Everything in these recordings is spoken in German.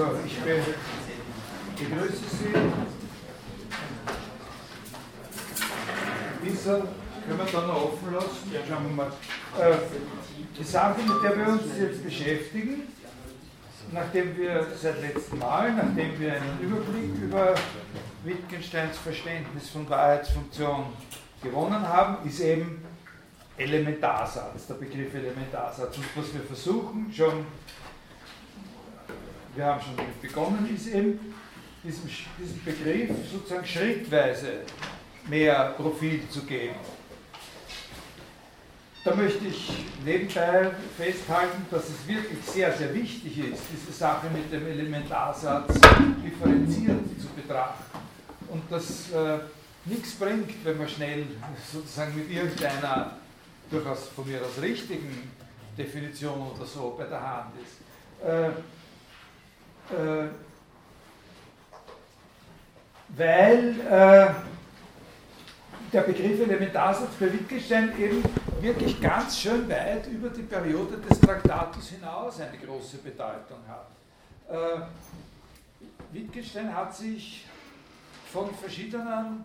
Also, ich begrüße Sie. Dieser können wir dann noch offen lassen. Ja. Schauen wir mal. Äh, die Sache, mit der wir uns jetzt beschäftigen, nachdem wir seit letztem Mal, nachdem wir einen Überblick über Wittgensteins Verständnis von Wahrheitsfunktion gewonnen haben, ist eben Elementarsatz, der Begriff Elementarsatz. Und was wir versuchen schon, wir haben schon damit begonnen, ist eben diesem, diesem Begriff sozusagen schrittweise mehr Profil zu geben. Da möchte ich nebenbei festhalten, dass es wirklich sehr, sehr wichtig ist, diese Sache mit dem Elementarsatz differenziert zu betrachten. Und das äh, nichts bringt, wenn man schnell sozusagen mit irgendeiner durchaus von mir aus richtigen Definition oder so bei der Hand ist. Äh, äh, weil äh, der Begriff Elementarsatz bei Wittgenstein eben wirklich ganz schön weit über die Periode des Traktatus hinaus eine große Bedeutung hat. Äh, Wittgenstein hat sich von verschiedenen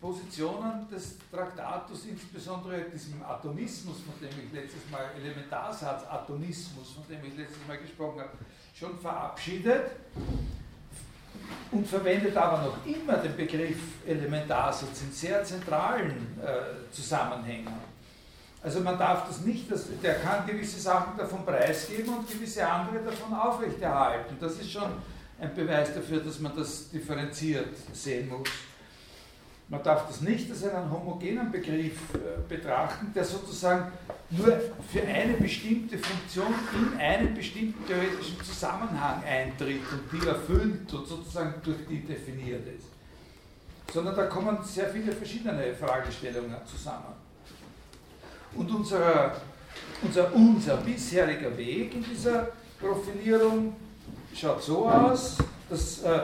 Positionen des Traktatus, insbesondere diesem Atomismus, von dem ich letztes Mal, Elementarsatz, Atomismus, von dem ich letztes Mal gesprochen habe, schon verabschiedet und verwendet aber noch immer den Begriff Elementarsatz in sehr zentralen äh, Zusammenhängen. Also man darf das nicht, das, der kann gewisse Sachen davon preisgeben und gewisse andere davon aufrechterhalten. Das ist schon ein Beweis dafür, dass man das differenziert sehen muss. Man darf das nicht als einen homogenen Begriff äh, betrachten, der sozusagen nur für eine bestimmte Funktion in einen bestimmten theoretischen Zusammenhang eintritt und die erfüllt und sozusagen durch die definiert ist. Sondern da kommen sehr viele verschiedene Fragestellungen zusammen. Und unser, unser, unser bisheriger Weg in dieser Profilierung schaut so aus, dass äh,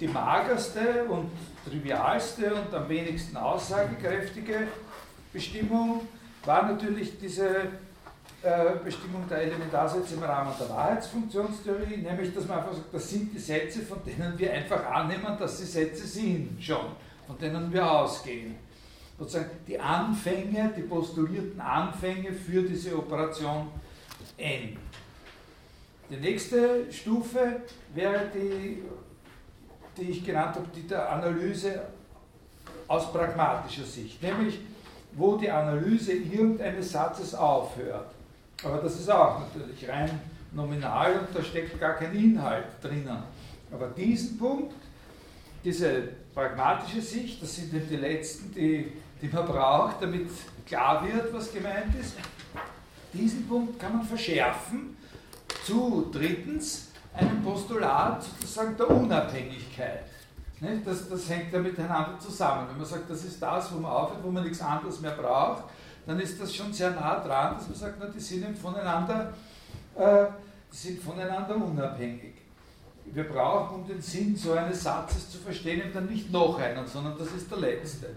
die magerste und trivialste und am wenigsten aussagekräftige Bestimmung war natürlich diese äh, Bestimmung der Elementarsätze im Rahmen der Wahrheitsfunktionstheorie, nämlich dass man einfach sagt, das sind die Sätze, von denen wir einfach annehmen, dass sie Sätze sind schon, von denen wir ausgehen. Sozusagen die Anfänge, die postulierten Anfänge für diese Operation N. Die nächste Stufe wäre die die ich genannt habe, die der Analyse aus pragmatischer Sicht, nämlich wo die Analyse irgendeines Satzes aufhört. Aber das ist auch natürlich rein nominal und da steckt gar kein Inhalt drinnen. Aber diesen Punkt, diese pragmatische Sicht, das sind die letzten, die, die man braucht, damit klar wird, was gemeint ist. Diesen Punkt kann man verschärfen zu drittens einem Postulat sozusagen der Unabhängigkeit. Das, das hängt ja miteinander zusammen. Wenn man sagt, das ist das, wo man aufhört, wo man nichts anderes mehr braucht, dann ist das schon sehr nah dran, dass man sagt, na, die sind voneinander, äh, die sind voneinander unabhängig. Wir brauchen, um den Sinn so eines Satzes zu verstehen, dann nicht noch einen, sondern das ist der letzte.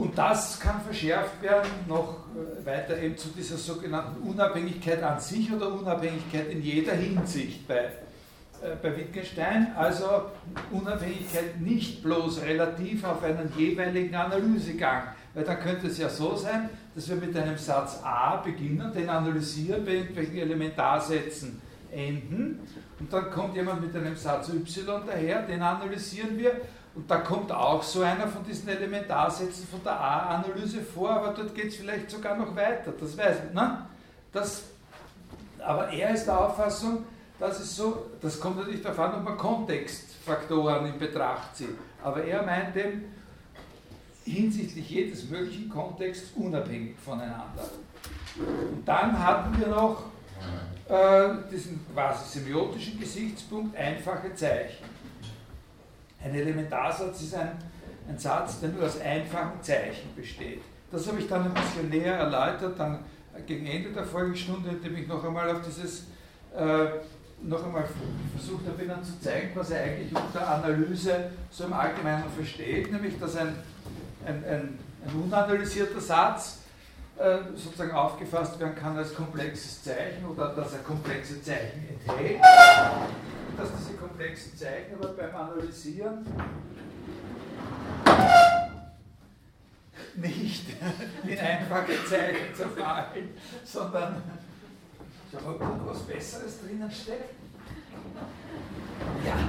Und das kann verschärft werden noch äh, weiter eben zu dieser sogenannten Unabhängigkeit an sich oder Unabhängigkeit in jeder Hinsicht bei, äh, bei Wittgenstein. Also Unabhängigkeit nicht bloß relativ auf einen jeweiligen Analysegang. Weil dann könnte es ja so sein, dass wir mit einem Satz A beginnen, den analysieren, bei irgendwelchen Elementarsätzen enden. Und dann kommt jemand mit einem Satz Y daher, den analysieren wir und da kommt auch so einer von diesen Elementarsätzen von der A-Analyse vor, aber dort geht es vielleicht sogar noch weiter, das weiß ich. Ne? Das, aber er ist der Auffassung, dass es so, das kommt natürlich darauf an, ob man Kontextfaktoren in Betracht zieht. Aber er meint eben, hinsichtlich jedes möglichen Kontexts unabhängig voneinander. Und dann hatten wir noch äh, diesen quasi semiotischen Gesichtspunkt einfache Zeichen. Ein Elementarsatz ist ein, ein Satz, der nur aus einfachen Zeichen besteht. Das habe ich dann ein bisschen näher erläutert, dann gegen Ende der Folgestunde, indem ich noch einmal auf dieses, äh, noch einmal versucht habe, Ihnen zu zeigen, was er eigentlich unter Analyse so im Allgemeinen versteht, nämlich dass ein, ein, ein, ein unanalysierter Satz äh, sozusagen aufgefasst werden kann als komplexes Zeichen oder dass er komplexe Zeichen enthält, dass diese komplexen Zeichen aber beim Analysieren nicht in einfache Zeichen zerfallen, sondern schau mal, ob was Besseres drinnen steckt. Ja,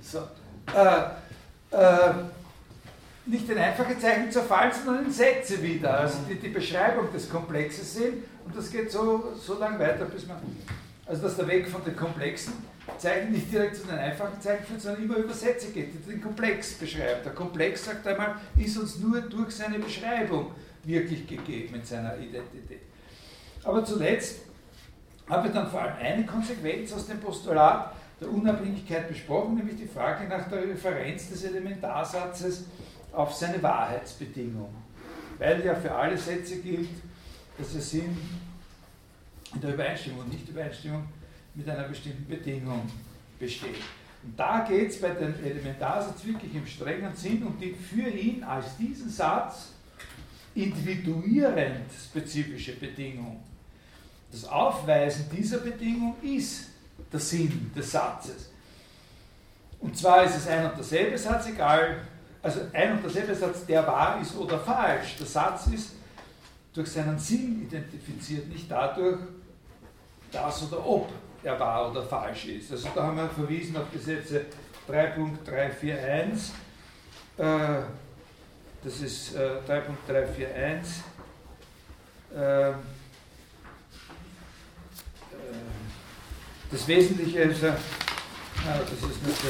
so. Äh, äh, nicht in einfache Zeichen zerfallen, sondern in Sätze wieder, also die die Beschreibung des Komplexes sind. Und das geht so, so lange weiter, bis man, also dass der Weg von den komplexen Zeichen nicht direkt zu den einfachen Zeichen führt, sondern immer über Sätze geht, die den Komplex beschreibt. Der Komplex, sagt einmal, ist uns nur durch seine Beschreibung wirklich gegeben in seiner Identität. Aber zuletzt haben wir dann vor allem eine Konsequenz aus dem Postulat der Unabhängigkeit besprochen, nämlich die Frage nach der Referenz des Elementarsatzes auf seine Wahrheitsbedingung. Weil ja für alle Sätze gilt, dass sie sind in der Übereinstimmung und Nicht-Übereinstimmung mit einer bestimmten Bedingung besteht. Und da geht es bei dem Elementarsatz wirklich im strengen Sinn um die für ihn als diesen Satz individuierend spezifische Bedingung. Das Aufweisen dieser Bedingung ist der Sinn des Satzes. Und zwar ist es ein und derselbe Satz, egal also ein und derselbe Satz, der wahr ist oder falsch. Der Satz ist durch seinen Sinn identifiziert, nicht dadurch, dass oder ob er wahr oder falsch ist. Also da haben wir verwiesen auf Gesetze 3.341. Äh, das ist äh, 3.341. Äh, äh, das Wesentliche ist, ja, das ist nicht so.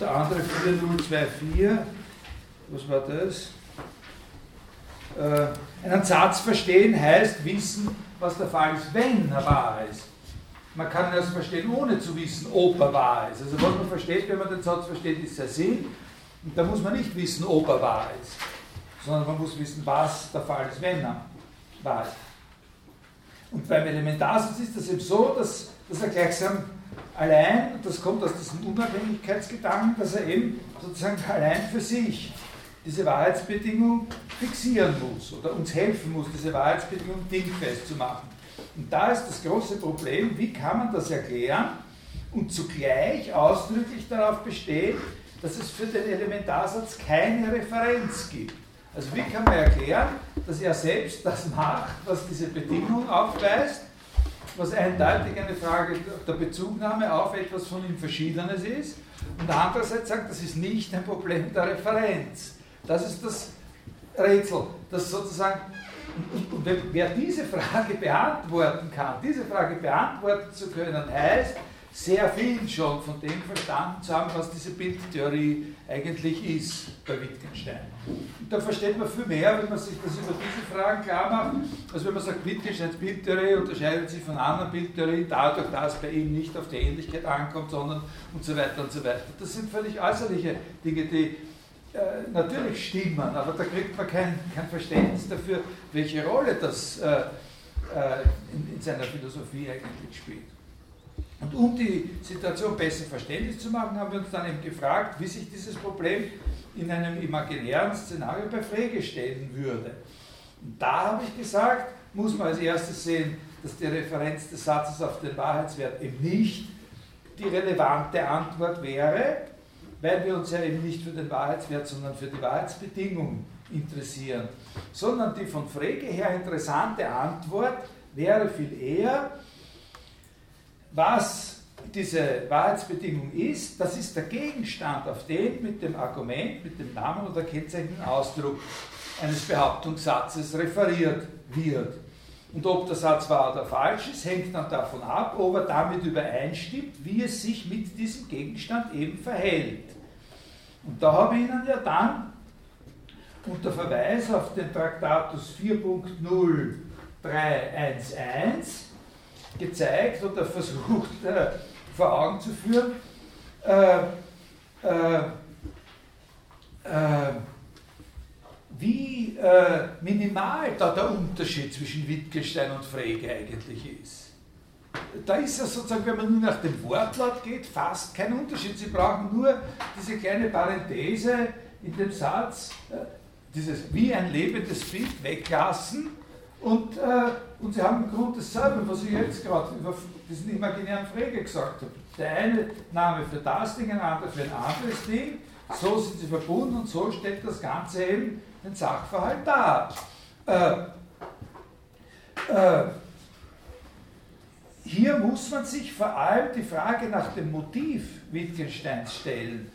Der andere 4024, was war das? Einen Satz verstehen heißt wissen, was der Fall ist, wenn er wahr ist. Man kann also verstehen, ohne zu wissen, ob er wahr ist. Also was man versteht, wenn man den Satz versteht, ist der Sinn. Und da muss man nicht wissen, ob er wahr ist, sondern man muss wissen, was der Fall ist, wenn er wahr ist. Und beim Elementarsatz ist das eben so, dass, dass er gleichsam allein, das kommt aus diesem Unabhängigkeitsgedanken, dass er eben sozusagen allein für sich diese Wahrheitsbedingung fixieren muss oder uns helfen muss, diese Wahrheitsbedingung dingfest zu machen. Und da ist das große Problem, wie kann man das erklären und zugleich ausdrücklich darauf bestehen, dass es für den Elementarsatz keine Referenz gibt. Also wie kann man erklären, dass er selbst das macht, was diese Bedingung aufweist, was eindeutig eine Frage der Bezugnahme auf etwas von ihm Verschiedenes ist. Und andererseits sagt, das ist nicht ein Problem der Referenz. Das ist das Rätsel, das sozusagen, und, und, und wer diese Frage beantworten kann, diese Frage beantworten zu können, heißt, sehr viel schon von dem verstanden zu haben, was diese Bildtheorie eigentlich ist bei Wittgenstein. Und da versteht man viel mehr, wenn man sich das über diese Fragen klar macht, als wenn man sagt, Wittgensteins Bildtheorie unterscheidet sich von anderen Bildtheorien dadurch, dass bei ihm nicht auf die Ähnlichkeit ankommt, sondern und so weiter und so weiter. Das sind völlig äußerliche Dinge, die äh, natürlich stimmen, aber da kriegt man kein, kein Verständnis dafür, welche Rolle das äh, äh, in, in seiner Philosophie eigentlich spielt. Und um die Situation besser verständlich zu machen, haben wir uns dann eben gefragt, wie sich dieses Problem in einem imaginären Szenario bei Frege stellen würde. Und da habe ich gesagt, muss man als erstes sehen, dass die Referenz des Satzes auf den Wahrheitswert eben nicht die relevante Antwort wäre, weil wir uns ja eben nicht für den Wahrheitswert, sondern für die Wahrheitsbedingung interessieren, sondern die von Frege her interessante Antwort wäre viel eher, was diese Wahrheitsbedingung ist, das ist der Gegenstand, auf den mit dem Argument, mit dem Namen oder kennzeichnenden Ausdruck eines Behauptungssatzes referiert wird. Und ob der Satz wahr oder falsch ist, hängt dann davon ab, ob er damit übereinstimmt, wie es sich mit diesem Gegenstand eben verhält. Und da habe ich Ihnen ja dann unter Verweis auf den Traktatus 4.0311 gezeigt oder versucht äh, vor Augen zu führen, äh, äh, äh wie äh, minimal da der Unterschied zwischen Wittgenstein und Frege eigentlich ist. Da ist ja sozusagen, wenn man nur nach dem Wortlaut geht, fast kein Unterschied. Sie brauchen nur diese kleine Parenthese in dem Satz, äh, dieses wie ein lebendes Bild weglassen und, äh, und sie haben im Grunde dasselbe, was ich jetzt gerade über diesen imaginären Frege gesagt habe. Der eine Name für das Ding, ein anderer für ein anderes Ding. So sind sie verbunden und so stellt das Ganze eben den Sachverhalt dar. Äh, äh, hier muss man sich vor allem die Frage nach dem Motiv Wittgensteins stellen,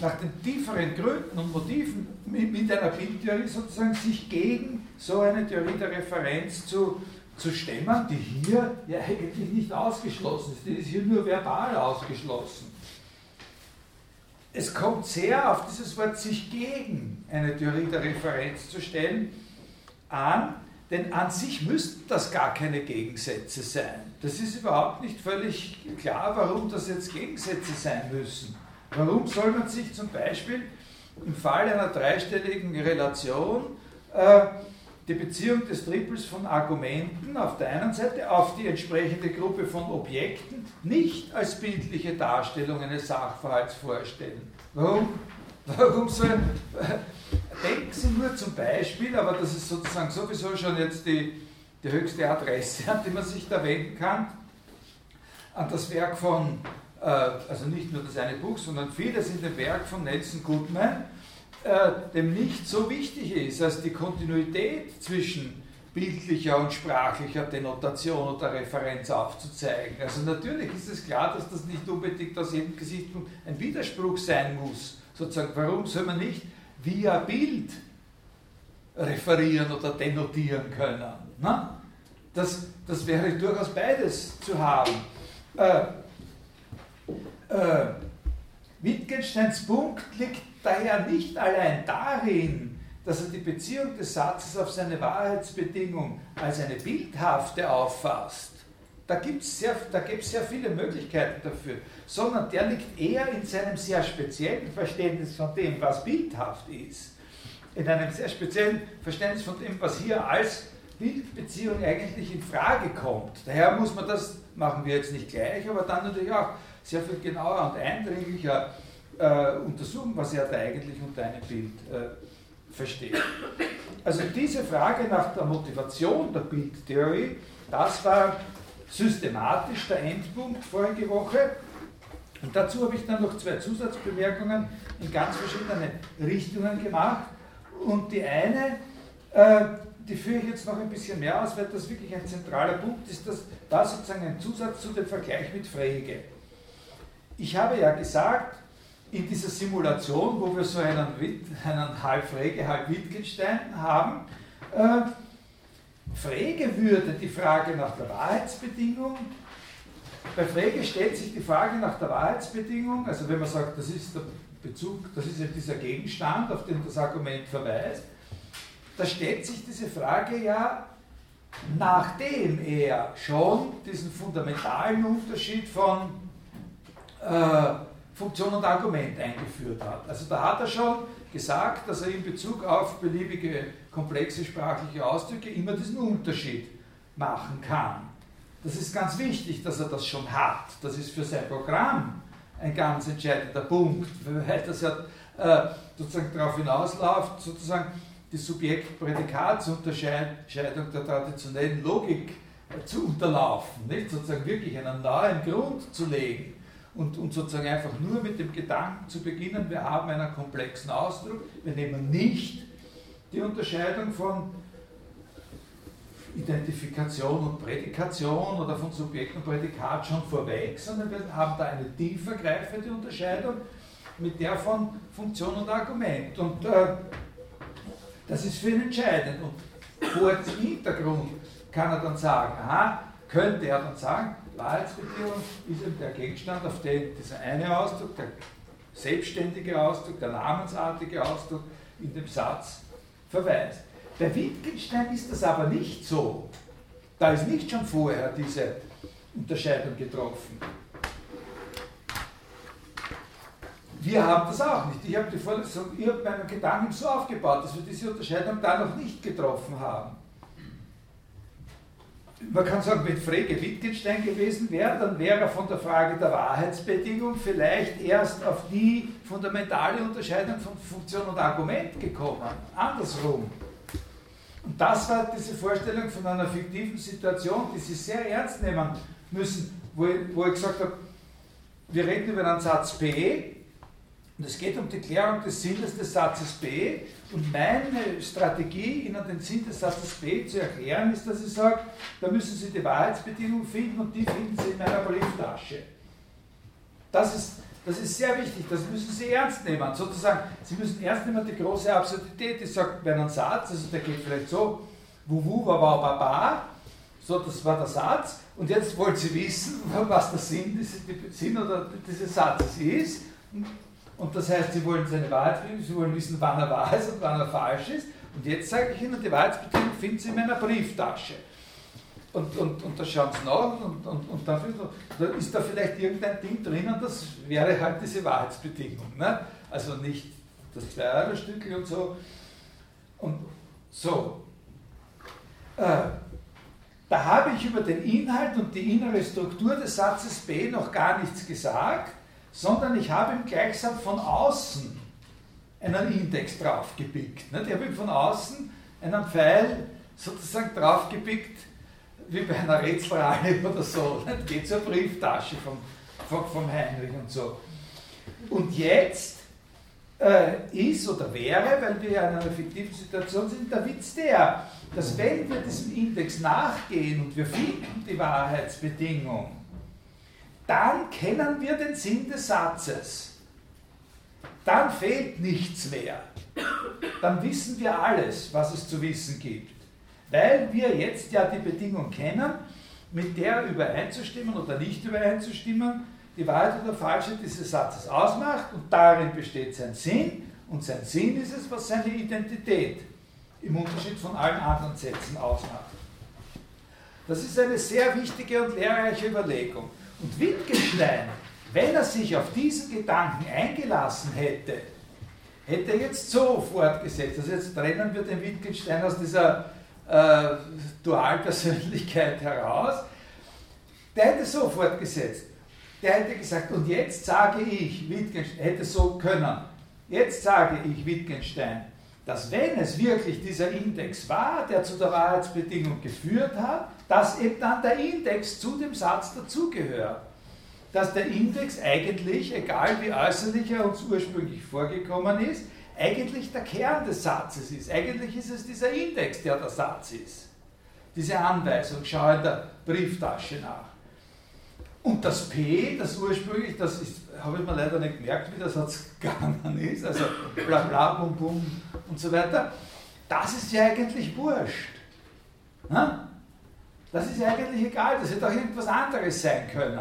nach den tieferen Gründen und Motiven mit einer Bildtheorie sozusagen sich gegen so eine Theorie der Referenz zu, zu stemmen, die hier ja eigentlich nicht ausgeschlossen ist, die ist hier nur verbal ausgeschlossen. Es kommt sehr auf dieses Wort sich gegen eine Theorie der Referenz zu stellen an, denn an sich müssten das gar keine Gegensätze sein. Das ist überhaupt nicht völlig klar, warum das jetzt Gegensätze sein müssen. Warum soll man sich zum Beispiel im Fall einer dreistelligen Relation äh, die Beziehung des Triples von Argumenten auf der einen Seite auf die entsprechende Gruppe von Objekten nicht als bildliche Darstellung eines Sachverhalts vorstellen. Warum? Warum so ein, denken Sie nur zum Beispiel, aber das ist sozusagen sowieso schon jetzt die, die höchste Adresse, an die man sich da wenden kann, an das Werk von, äh, also nicht nur das eine Buch, sondern vieles in dem Werk von Nelson Goodman, äh, dem nicht so wichtig ist, als die Kontinuität zwischen bildlicher und sprachlicher Denotation oder Referenz aufzuzeigen. Also natürlich ist es klar, dass das nicht unbedingt aus jedem Gesichtspunkt ein Widerspruch sein muss. Sozusagen, warum soll man nicht via Bild referieren oder denotieren können? Na? Das, das wäre durchaus beides zu haben. Äh, äh, Wittgensteins Punkt liegt daher nicht allein darin, dass er die Beziehung des Satzes auf seine Wahrheitsbedingung als eine bildhafte auffasst. Da gibt es sehr, sehr viele Möglichkeiten dafür, sondern der liegt eher in seinem sehr speziellen Verständnis von dem, was bildhaft ist. In einem sehr speziellen Verständnis von dem, was hier als Bildbeziehung eigentlich in Frage kommt. Daher muss man das, machen wir jetzt nicht gleich, aber dann natürlich auch sehr viel genauer und eindringlicher äh, untersuchen, was er da eigentlich unter einem Bild äh, versteht. Also diese Frage nach der Motivation der Bildtheorie, das war systematisch der Endpunkt vorige Woche. Und dazu habe ich dann noch zwei Zusatzbemerkungen in ganz verschiedene Richtungen gemacht. Und die eine, äh, die führe ich jetzt noch ein bisschen mehr aus, weil das wirklich ein zentraler Punkt ist, dass da sozusagen ein Zusatz zu dem Vergleich mit Frege. Ich habe ja gesagt, in dieser Simulation, wo wir so einen, einen halb Frege, halb Wittgenstein haben, äh, Frege würde die Frage nach der Wahrheitsbedingung, bei Frege stellt sich die Frage nach der Wahrheitsbedingung, also wenn man sagt, das ist der Bezug, das ist ja dieser Gegenstand, auf den das Argument verweist, da stellt sich diese Frage ja, nachdem er schon diesen fundamentalen Unterschied von äh, Funktion und Argument eingeführt hat. Also da hat er schon gesagt, dass er in Bezug auf beliebige komplexe sprachliche Ausdrücke immer diesen Unterschied machen kann. Das ist ganz wichtig, dass er das schon hat. Das ist für sein Programm ein ganz entscheidender Punkt, weil das ja äh, sozusagen darauf hinausläuft, sozusagen die Subjekt-Prädikatsunterscheidung der traditionellen Logik äh, zu unterlaufen, nicht? sozusagen wirklich einen neuen Grund zu legen und, und sozusagen einfach nur mit dem Gedanken zu beginnen, wir haben einen komplexen Ausdruck, wir nehmen nicht die Unterscheidung von Identifikation und Prädikation oder von Subjekt und Prädikat schon vorweg, sondern wir haben da eine tiefergreifende Unterscheidung mit der von Funktion und Argument. Und äh, das ist für ihn entscheidend. Und vor dem Hintergrund kann er dann sagen, aha, könnte er dann sagen, Wahrheitsbeziehung ist eben der Gegenstand, auf den dieser eine Ausdruck, der selbstständige Ausdruck, der namensartige Ausdruck in dem Satz verweist. Bei Wittgenstein ist das aber nicht so. Da ist nicht schon vorher diese Unterscheidung getroffen. Wir haben das auch nicht. Ich habe die Vorlesung, ich habe meinen Gedanken so aufgebaut, dass wir diese Unterscheidung da noch nicht getroffen haben. Man kann sagen, wenn Frege Wittgenstein gewesen wäre, dann wäre er von der Frage der Wahrheitsbedingung vielleicht erst auf die fundamentale Unterscheidung von Funktion und Argument gekommen. Andersrum. Und das war diese Vorstellung von einer fiktiven Situation, die Sie sehr ernst nehmen müssen, wo ich, wo ich gesagt habe, wir reden über einen Satz P und es geht um die Klärung des Sinnes des Satzes B und meine Strategie, Ihnen den Sinn des Satzes B zu erklären, ist, dass ich sage, da müssen Sie die Wahrheitsbedingung finden und die finden Sie in meiner Brieftasche. Das ist, das ist sehr wichtig, das müssen Sie ernst nehmen. Sozusagen, Sie müssen ernst nehmen die große Absurdität. Ich sage bei einem Satz, also der geht vielleicht so, wuwu, wa, wa, ba, so, das war der Satz. Und jetzt wollen Sie wissen, was der Sinn, dieses, Sinn oder dieses Satzes ist. Und das heißt, Sie wollen seine Wahrheit finden, Sie wollen wissen, wann er wahr ist und wann er falsch ist. Und jetzt sage ich Ihnen, die Wahrheitsbedingung finden Sie in meiner Brieftasche. Und, und, und da schauen Sie nach und, und, und dann da ist da vielleicht irgendein Ding drinnen, das wäre halt diese Wahrheitsbedingung. Ne? Also nicht das 2-Euro-Stückel und so. Und so. Äh, da habe ich über den Inhalt und die innere Struktur des Satzes B noch gar nichts gesagt sondern ich habe ihm gleichsam von außen einen Index draufgepickt. Ich habe ihm von außen einen Pfeil sozusagen draufgepickt, wie bei einer Rätselreihe oder so. Das geht zur Brieftasche vom, vom, vom Heinrich und so. Und jetzt äh, ist oder wäre, weil wir ja in einer fiktiven Situation sind, der Witz der, dass wenn wir diesem Index nachgehen und wir finden die Wahrheitsbedingung, dann kennen wir den Sinn des Satzes. Dann fehlt nichts mehr. Dann wissen wir alles, was es zu wissen gibt. Weil wir jetzt ja die Bedingung kennen, mit der übereinzustimmen oder nicht übereinzustimmen, die Wahrheit oder Falsche dieses Satzes ausmacht und darin besteht sein Sinn und sein Sinn ist es, was seine Identität im Unterschied von allen anderen Sätzen ausmacht. Das ist eine sehr wichtige und lehrreiche Überlegung. Und Wittgenstein, wenn er sich auf diesen Gedanken eingelassen hätte, hätte er jetzt so fortgesetzt. Also jetzt trennen wir den Wittgenstein aus dieser äh, Dualpersönlichkeit heraus. Der hätte so fortgesetzt. Der hätte gesagt, und jetzt sage ich, Wittgenstein, hätte so können, jetzt sage ich Wittgenstein, dass wenn es wirklich dieser Index war, der zu der Wahrheitsbedingung geführt hat, dass eben dann der Index zu dem Satz dazugehört. Dass der Index eigentlich, egal wie äußerlich er uns ursprünglich vorgekommen ist, eigentlich der Kern des Satzes ist. Eigentlich ist es dieser Index, der der Satz ist. Diese Anweisung, schau in der Brieftasche nach. Und das P, das ursprünglich, das ist, habe ich mir leider nicht gemerkt, wie der Satz gegangen ist, also bla bla, bum bum und so weiter, das ist ja eigentlich wurscht. Hm? Das ist eigentlich egal, das hätte auch irgendwas anderes sein können.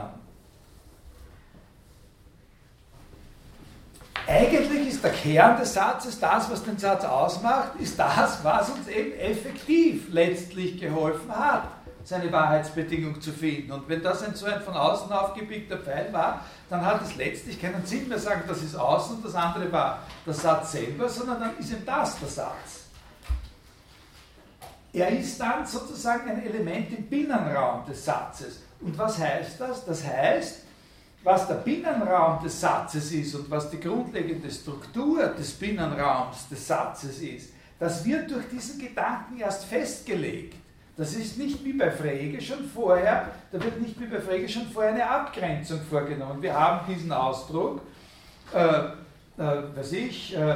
Eigentlich ist der Kern des Satzes, das, was den Satz ausmacht, ist das, was uns eben effektiv letztlich geholfen hat, seine Wahrheitsbedingung zu finden. Und wenn das ein so ein von außen aufgepickter Pfeil war, dann hat es letztlich keinen Sinn mehr sagen, das ist außen und das andere war der Satz selber, sondern dann ist eben das der Satz. Er ist dann sozusagen ein Element im Binnenraum des Satzes. Und was heißt das? Das heißt, was der Binnenraum des Satzes ist und was die grundlegende Struktur des Binnenraums des Satzes ist, das wird durch diesen Gedanken erst festgelegt. Das ist nicht wie bei Frege schon vorher, da wird nicht wie bei Frege schon vorher eine Abgrenzung vorgenommen. Wir haben diesen Ausdruck, äh, äh, weiß ich, äh, äh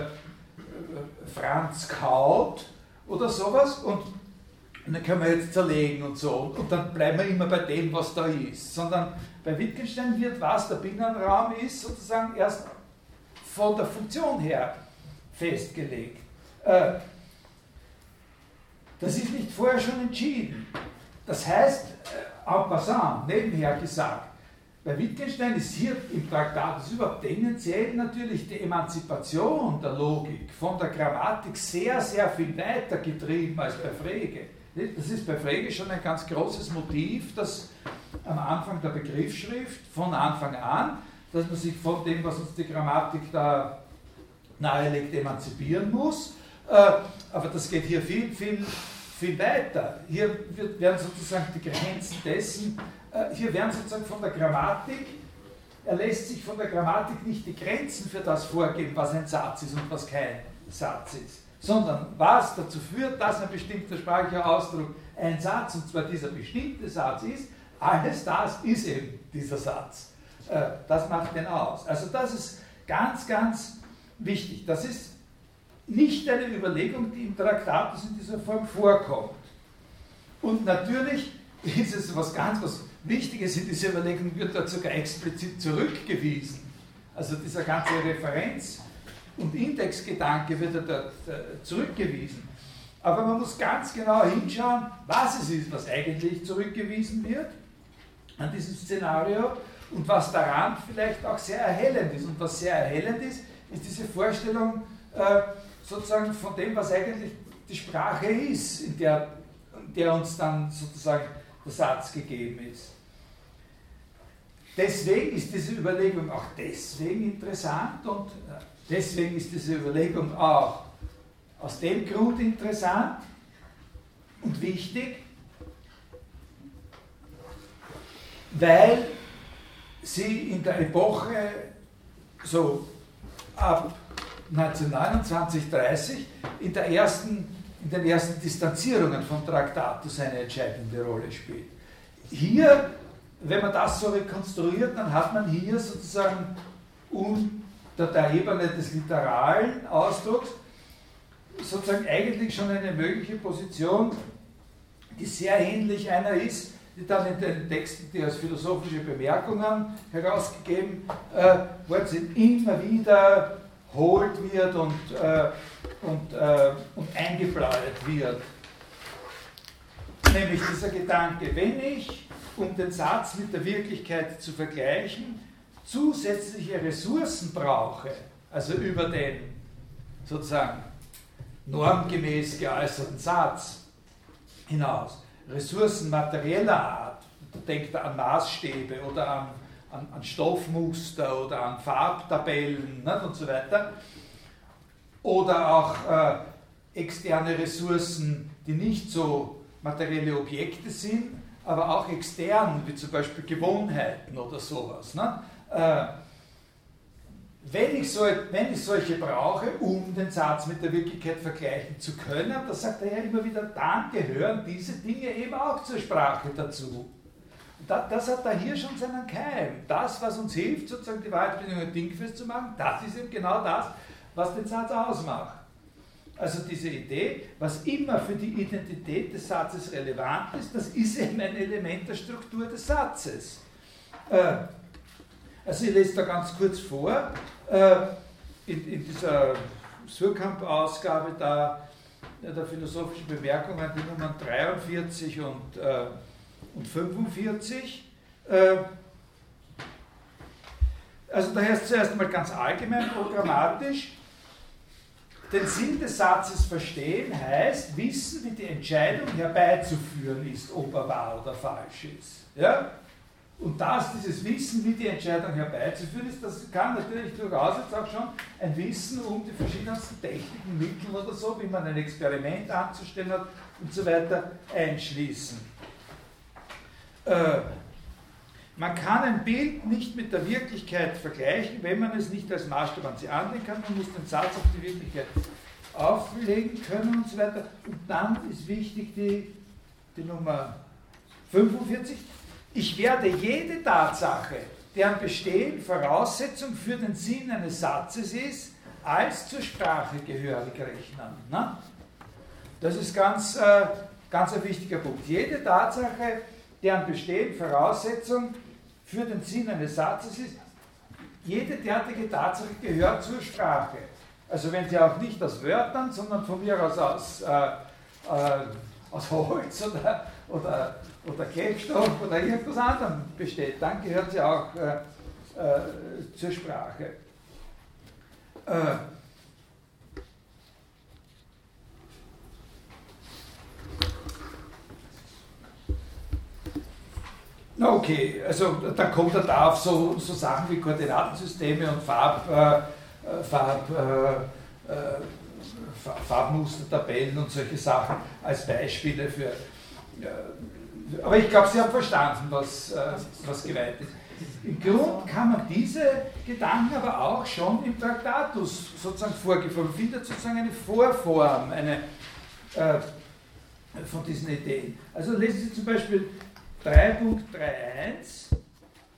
Franz Kaut oder sowas und und dann können wir jetzt zerlegen und so. Und dann bleiben wir immer bei dem, was da ist. Sondern bei Wittgenstein wird, was der Binnenraum ist, sozusagen erst von der Funktion her festgelegt. Äh, das ist nicht vorher schon entschieden. Das heißt, äh, en passant, nebenher gesagt, bei Wittgenstein ist hier im Traktat ist überhaupt tendenziell natürlich die Emanzipation der Logik von der Grammatik sehr, sehr viel weiter getrieben als bei Frege. Das ist bei Frege schon ein ganz großes Motiv, dass am Anfang der Begriffsschrift, von Anfang an, dass man sich von dem, was uns die Grammatik da nahelegt, emanzipieren muss. Äh, aber das geht hier viel, viel, viel weiter. Hier werden sozusagen die Grenzen dessen, äh, hier werden sozusagen von der Grammatik, er lässt sich von der Grammatik nicht die Grenzen für das vorgeben, was ein Satz ist und was kein Satz ist, sondern was dazu führt, dass ein bestimmter sprachlicher Ausdruck ein Satz, und zwar dieser bestimmte Satz ist, alles das ist eben dieser Satz. Äh, das macht den aus. Also das ist ganz, ganz wichtig. Das ist nicht eine Überlegung, die im Traktatus in dieser Form vorkommt. Und natürlich ist es was ganz was Wichtiges in dieser Überlegung, wird dort sogar explizit zurückgewiesen. Also dieser ganze Referenz- und Indexgedanke wird dort äh, zurückgewiesen. Aber man muss ganz genau hinschauen, was es ist, was eigentlich zurückgewiesen wird an diesem Szenario und was daran vielleicht auch sehr erhellend ist. Und was sehr erhellend ist, ist diese Vorstellung, äh, sozusagen von dem, was eigentlich die Sprache ist, in der, in der uns dann sozusagen der Satz gegeben ist. Deswegen ist diese Überlegung auch deswegen interessant und äh, deswegen ist diese Überlegung auch aus dem Grund interessant und wichtig, weil sie in der Epoche so ab 1929, 30 in, der ersten, in den ersten Distanzierungen vom Traktatus eine entscheidende Rolle spielt. Hier, wenn man das so rekonstruiert, dann hat man hier sozusagen unter der Ebene des literalen Ausdrucks sozusagen eigentlich schon eine mögliche Position, die sehr ähnlich einer ist, die dann in den Texten, die als philosophische Bemerkungen herausgegeben äh, worden sind, immer wieder holt wird und, äh, und, äh, und eingebläut wird. Nämlich dieser Gedanke, wenn ich, um den Satz mit der Wirklichkeit zu vergleichen, zusätzliche Ressourcen brauche, also über den sozusagen normgemäß geäußerten Satz hinaus, Ressourcen materieller Art, denkt an Maßstäbe oder an an, an Stoffmuster oder an Farbtabellen nicht, und so weiter. Oder auch äh, externe Ressourcen, die nicht so materielle Objekte sind, aber auch extern, wie zum Beispiel Gewohnheiten oder sowas. Ne? Äh, wenn ich, so, wenn ich solche brauche, um den Satz mit der Wirklichkeit vergleichen zu können, das sagt er ja immer wieder, dann gehören diese Dinge eben auch zur Sprache dazu das hat da hier schon seinen Keim. Das, was uns hilft, sozusagen die Wahrheitsbedingungen dingfest zu machen, das ist eben genau das, was den Satz ausmacht. Also diese Idee, was immer für die Identität des Satzes relevant ist, das ist eben ein Element der Struktur des Satzes. Äh, also ich lese da ganz kurz vor, äh, in, in dieser Surkamp-Ausgabe da, der philosophischen Bemerkungen, die Nummern 43 und äh, und 45. Äh, also da heißt es zuerst mal ganz allgemein programmatisch, den Sinn des Satzes verstehen heißt wissen, wie die Entscheidung herbeizuführen ist, ob er wahr oder falsch ist. Ja? Und das, dieses Wissen, wie die Entscheidung herbeizuführen ist, das kann natürlich durchaus jetzt auch schon ein Wissen um die verschiedensten Techniken, Mittel oder so, wie man ein Experiment anzustellen hat und so weiter, einschließen. Äh, man kann ein Bild nicht mit der Wirklichkeit vergleichen, wenn man es nicht als Maßstab an sie anlegen kann. Man muss den Satz auf die Wirklichkeit auflegen können und so weiter. Und dann ist wichtig die, die Nummer 45. Ich werde jede Tatsache, deren Bestehen Voraussetzung für den Sinn eines Satzes ist, als zur Sprache gehörig rechnen. Na? Das ist ganz, äh, ganz ein wichtiger Punkt. Jede Tatsache, deren Bestehen Voraussetzung für den Sinn eines Satzes ist. Jede derartige Tatsache gehört zur Sprache. Also wenn sie auch nicht aus Wörtern, sondern von mir aus aus, äh, äh, aus Holz oder, oder, oder Klebstoff oder irgendwas anderem besteht, dann gehört sie auch äh, äh zur Sprache. Äh, okay, also da kommt er da auf so, so Sachen wie Koordinatensysteme und Farb, äh, äh Farb äh, äh, Farbmustertabellen und solche Sachen als Beispiele für. Aber ich glaube, Sie haben verstanden, was, äh, was gemeint ist. Im Grund kann man diese Gedanken aber auch schon im Traktatus sozusagen vorgefunden. Man findet sozusagen eine Vorform eine, äh, von diesen Ideen. Also lesen Sie zum Beispiel 3.31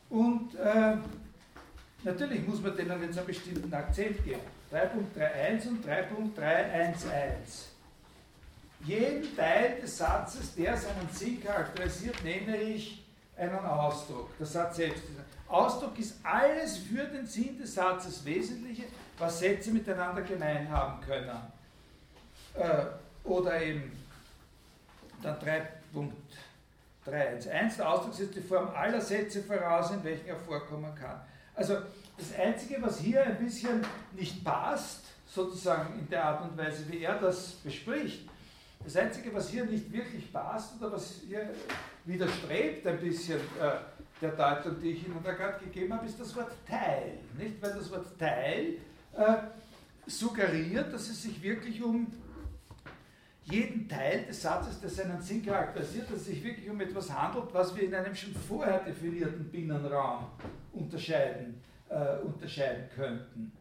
und äh, natürlich muss man denen jetzt einen bestimmten Akzent geben. 3.31 und 3.311. Jeden Teil des Satzes, der seinen Sinn charakterisiert, nenne ich einen Ausdruck. Der Satz selbst. Ausdruck ist alles für den Sinn des Satzes Wesentliche, was Sätze miteinander gemein haben können. Äh, oder eben dann 3.311. Der Ausdruck setzt die Form aller Sätze voraus, in welchen er vorkommen kann. Also das Einzige, was hier ein bisschen nicht passt, sozusagen in der Art und Weise, wie er das bespricht, das Einzige, was hier nicht wirklich passt oder was hier widerstrebt ein bisschen äh, der Deutung, die ich Ihnen da gerade gegeben habe, ist das Wort Teil. Nicht? Weil das Wort Teil äh, suggeriert, dass es sich wirklich um jeden Teil des Satzes, der seinen Sinn charakterisiert, dass es sich wirklich um etwas handelt, was wir in einem schon vorher definierten Binnenraum unterscheiden, äh, unterscheiden könnten.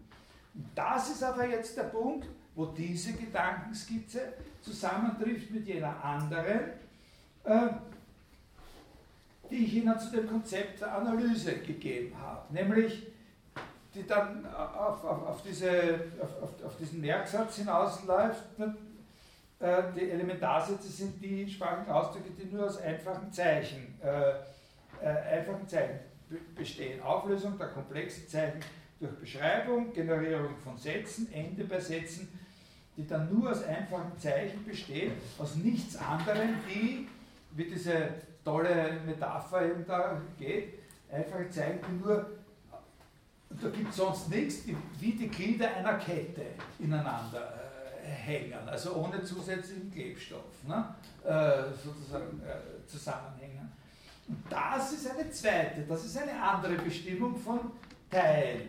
Und das ist aber jetzt der Punkt, wo diese Gedankenskizze zusammentrifft mit jener anderen, äh, die ich Ihnen zu dem Konzept der Analyse gegeben habe, nämlich die dann auf, auf, auf, diese, auf, auf diesen Merksatz hinausläuft, äh, die Elementarsätze sind die sprachlichen Ausdrücke, die nur aus einfachen Zeichen, äh, äh, einfachen Zeichen bestehen. Auflösung der komplexen Zeichen durch Beschreibung, Generierung von Sätzen, Ende bei Sätzen, die dann nur aus einfachen Zeichen bestehen, aus nichts anderem, die, wie diese tolle Metapher eben da geht, einfache Zeichen, die nur, da gibt es sonst nichts, die, wie die Glieder einer Kette ineinander äh, hängen, also ohne zusätzlichen Klebstoff, ne? äh, sozusagen äh, zusammenhängen. Und das ist eine zweite, das ist eine andere Bestimmung von Teil.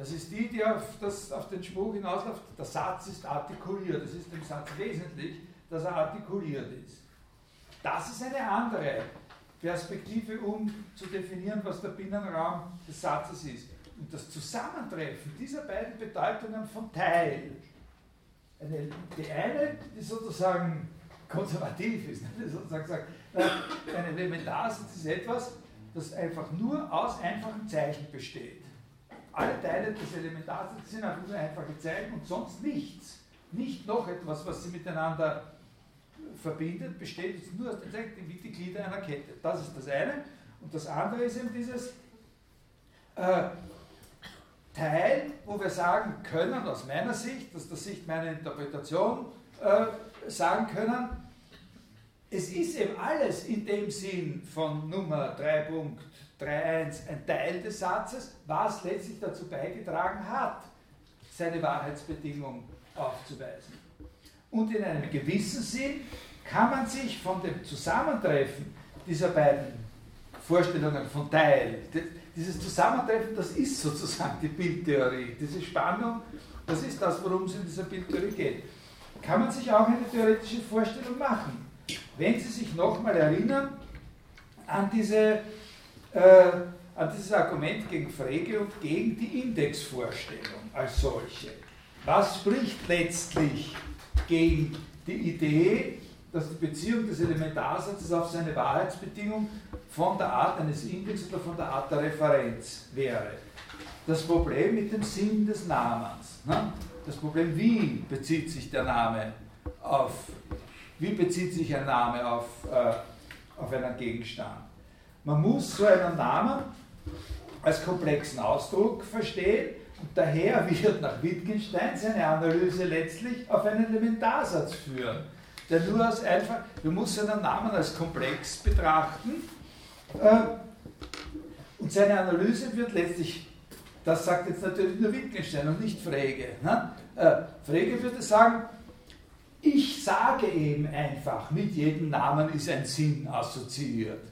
Das ist die, die auf, das, auf den Spruch hinausläuft, der Satz ist artikuliert. Das ist dem Satz wesentlich, dass er artikuliert ist. Das ist eine andere Perspektive, um zu definieren, was der Binnenraum des Satzes ist. Und das Zusammentreffen dieser beiden Bedeutungen von Teil, eine, die eine, die sozusagen konservativ ist, die sozusagen sagt, ein Elementarsatz ist etwas, das einfach nur aus einfachen Zeichen besteht. Alle Teile des Elementarsatzes sind einfach nur einfache Zeichen und sonst nichts. Nicht noch etwas, was sie miteinander verbindet, besteht jetzt nur aus den Zeichen wie die Glieder einer Kette. Das ist das eine. Und das andere ist eben dieses äh, Teil, wo wir sagen können, aus meiner Sicht, aus der Sicht meiner Interpretation, äh, sagen können, es ist eben alles in dem Sinn von Nummer 3.31 ein Teil des Satzes, was letztlich dazu beigetragen hat, seine Wahrheitsbedingung aufzuweisen. Und in einem gewissen Sinn kann man sich von dem Zusammentreffen dieser beiden Vorstellungen von Teil, dieses Zusammentreffen, das ist sozusagen die Bildtheorie, diese Spannung, das ist das, worum es in dieser Bildtheorie geht. Kann man sich auch eine theoretische Vorstellung machen. Wenn Sie sich nochmal erinnern an, diese, an dieses Argument gegen Frege und gegen die Indexvorstellung als solche. Was spricht letztlich gegen die Idee, dass die Beziehung des Elementarsatzes auf seine Wahrheitsbedingung von der Art eines Index oder von der Art der Referenz wäre? Das Problem mit dem Sinn des Namens. Ne? Das Problem, wie bezieht sich der Name auf wie bezieht sich ein Name auf, äh, auf einen Gegenstand? Man muss so einen Namen als komplexen Ausdruck verstehen und daher wird nach Wittgenstein seine Analyse letztlich auf einen Elementarsatz führen, der nur aus einfach, du musst seinen Namen als komplex betrachten äh, und seine Analyse wird letztlich, das sagt jetzt natürlich nur Wittgenstein und nicht Frege. Ne? Äh, Frege würde sagen, ich sage eben einfach, mit jedem Namen ist ein Sinn assoziiert.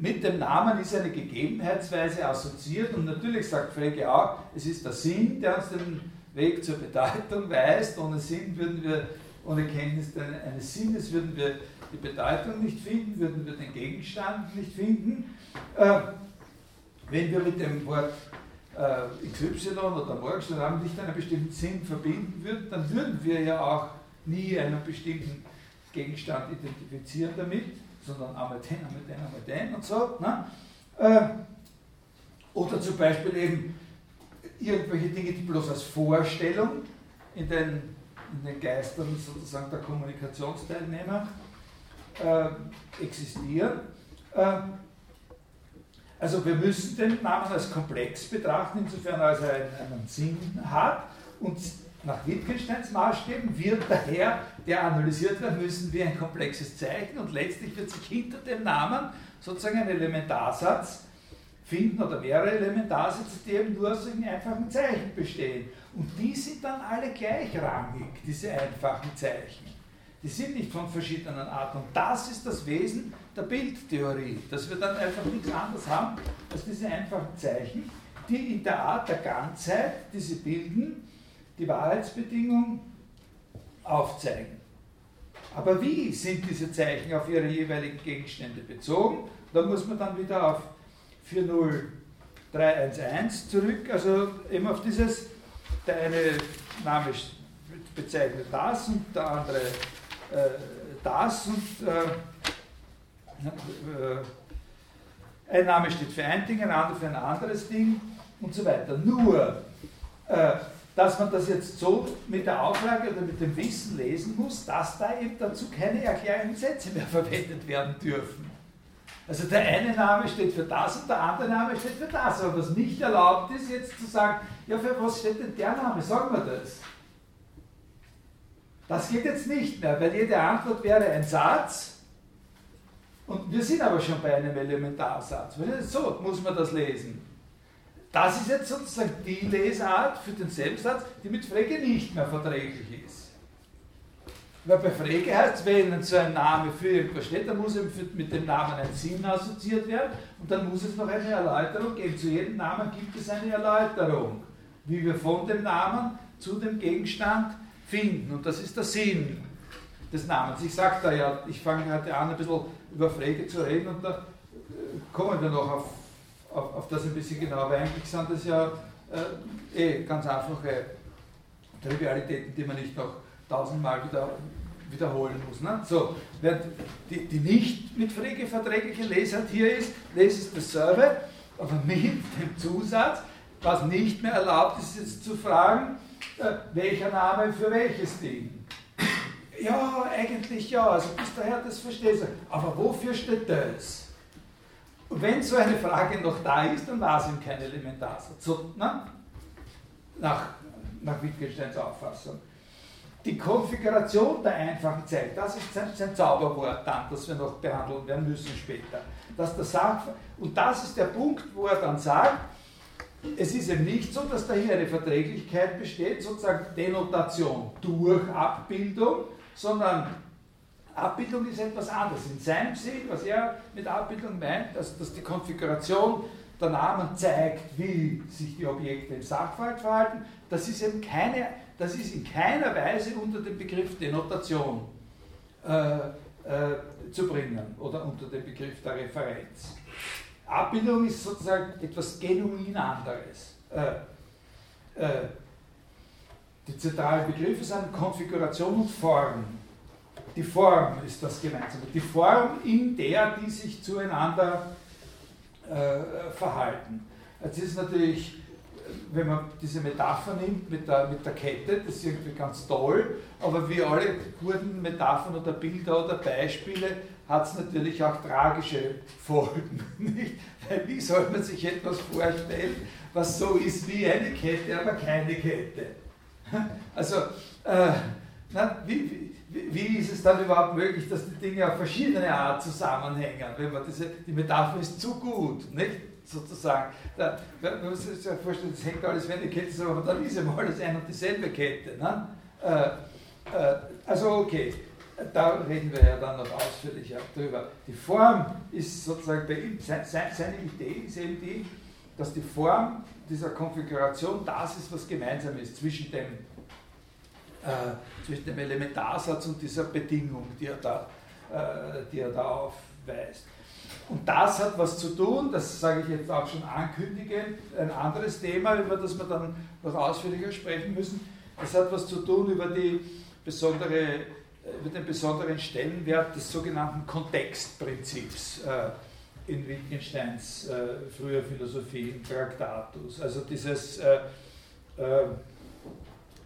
Mit dem Namen ist eine Gegebenheitsweise assoziiert und natürlich sagt Frege auch, es ist der Sinn, der uns den Weg zur Bedeutung weist. Ohne Sinn würden wir, ohne Kenntnis eines Sinnes würden wir die Bedeutung nicht finden, würden wir den Gegenstand nicht finden. Äh, wenn wir mit dem Wort äh, XY oder Morgenstern nicht einen bestimmten Sinn verbinden würden, dann würden wir ja auch nie einen bestimmten Gegenstand identifizieren damit, sondern einmal den, einmal den, einmal den und so. Ne? Äh, oder zum Beispiel eben irgendwelche Dinge, die bloß als Vorstellung in den, in den Geistern sozusagen der Kommunikationsteilnehmer äh, existieren. Äh, also wir müssen den Namen als komplex betrachten, insofern als er einen, einen Sinn hat. Und nach Wittgensteins Maßstäben wird daher, der analysiert werden müssen, wie ein komplexes Zeichen und letztlich wird sich hinter dem Namen sozusagen ein Elementarsatz finden oder mehrere Elementarsätze, die eben nur aus solchen einfachen Zeichen bestehen. Und die sind dann alle gleichrangig, diese einfachen Zeichen. Die sind nicht von verschiedenen Arten. Und das ist das Wesen der Bildtheorie, dass wir dann einfach nichts anderes haben als diese einfachen Zeichen, die in der Art der Ganzheit, die sie bilden, die Wahrheitsbedingung aufzeigen. Aber wie sind diese Zeichen auf ihre jeweiligen Gegenstände bezogen? Da muss man dann wieder auf 40311 zurück, also eben auf dieses, der eine Name bezeichnet das und der andere äh, das und äh, äh, ein Name steht für ein Ding, ein anderer für ein anderes Ding und so weiter. Nur, äh, dass man das jetzt so mit der Auflage oder mit dem Wissen lesen muss, dass da eben dazu keine erklärenden Sätze mehr verwendet werden dürfen. Also der eine Name steht für das und der andere Name steht für das. Aber was nicht erlaubt ist, jetzt zu sagen, ja, für was steht denn der Name? Sagen wir das. Das geht jetzt nicht mehr, weil jede Antwort wäre ein Satz. Und wir sind aber schon bei einem Elementarsatz. So muss man das lesen. Das ist jetzt sozusagen die Lesart für denselben Satz, die mit Frege nicht mehr verträglich ist. Weil bei Frege heißt es, wenn so ein Name für irgendwas steht, dann muss mit dem Namen ein Sinn assoziiert werden und dann muss es noch eine Erläuterung geben. Zu jedem Namen gibt es eine Erläuterung, wie wir von dem Namen zu dem Gegenstand finden. Und das ist der Sinn des Namens. Ich sage da ja, ich fange heute an, ein bisschen über Frege zu reden und da äh, kommen wir noch auf, auf, auf das ein bisschen genauer. Eigentlich sind das ja äh, eh ganz einfache Trivialitäten, die man nicht noch tausendmal wieder, wiederholen muss. Ne? So, die, die nicht mit Frege verträgliche Lesart hier ist, lese es dasselbe, aber mit dem Zusatz, was nicht mehr erlaubt ist, jetzt zu fragen, äh, welcher Name für welches Ding. Ja, eigentlich ja, also bis daher das verstehst du. Aber wofür steht das? Und wenn so eine Frage noch da ist, dann war es ihm kein Elementarsatz. So, ne? nach, nach Wittgensteins Auffassung die Konfiguration der einfachen Zeit, das ist sein, sein, Zauberwort dann, das wir noch behandeln werden müssen später. Dass der Sach und das ist der Punkt, wo er dann sagt, es ist eben nicht so, dass da hier eine Verträglichkeit besteht, sozusagen Denotation durch Abbildung, sondern Abbildung ist etwas anderes. In seinem Sinn, was er mit Abbildung meint, also dass die Konfiguration der Namen zeigt, wie sich die Objekte im Sachverhalt verhalten, das ist eben keine das ist in keiner Weise unter den Begriff Denotation äh, äh, zu bringen oder unter den Begriff der Referenz. Abbildung ist sozusagen etwas genuin anderes. Äh, äh die zentralen Begriffe sind Konfiguration und Form. Die Form ist das Gemeinsame. Die Form, in der die sich zueinander äh, verhalten. Jetzt ist natürlich wenn man diese Metapher nimmt mit der, mit der Kette, das ist irgendwie ganz toll, aber wie alle guten Metaphern oder Bilder oder Beispiele hat es natürlich auch tragische Folgen. Nicht? Weil wie soll man sich etwas vorstellen, was so ist wie eine Kette, aber keine Kette? Also, äh, na, wie, wie, wie, ist es dann überhaupt möglich, dass die Dinge auf verschiedene Art zusammenhängen? Wenn man diese, die Metapher ist zu gut, nicht? sozusagen. Da, man muss sich ja vorstellen, das hängt alles wie eine Kette aber dann ist ja alles ein und dieselbe Kette. Ne? Äh, äh, also okay, da reden wir ja dann noch ausführlicher drüber. Die Form ist sozusagen bei ihm, seine Idee ist eben die, dass die Form dieser Konfiguration das ist, was gemeinsam ist zwischen dem, äh, zwischen dem Elementarsatz und dieser Bedingung, die er da, äh, die er da aufweist. Und das hat was zu tun, das sage ich jetzt auch schon ankündigend, ein anderes Thema, über das wir dann noch ausführlicher sprechen müssen. Das hat was zu tun über, besondere, über den besonderen Stellenwert des sogenannten Kontextprinzips äh, in Wittgensteins äh, früher Philosophie im Traktatus. Also dieses äh,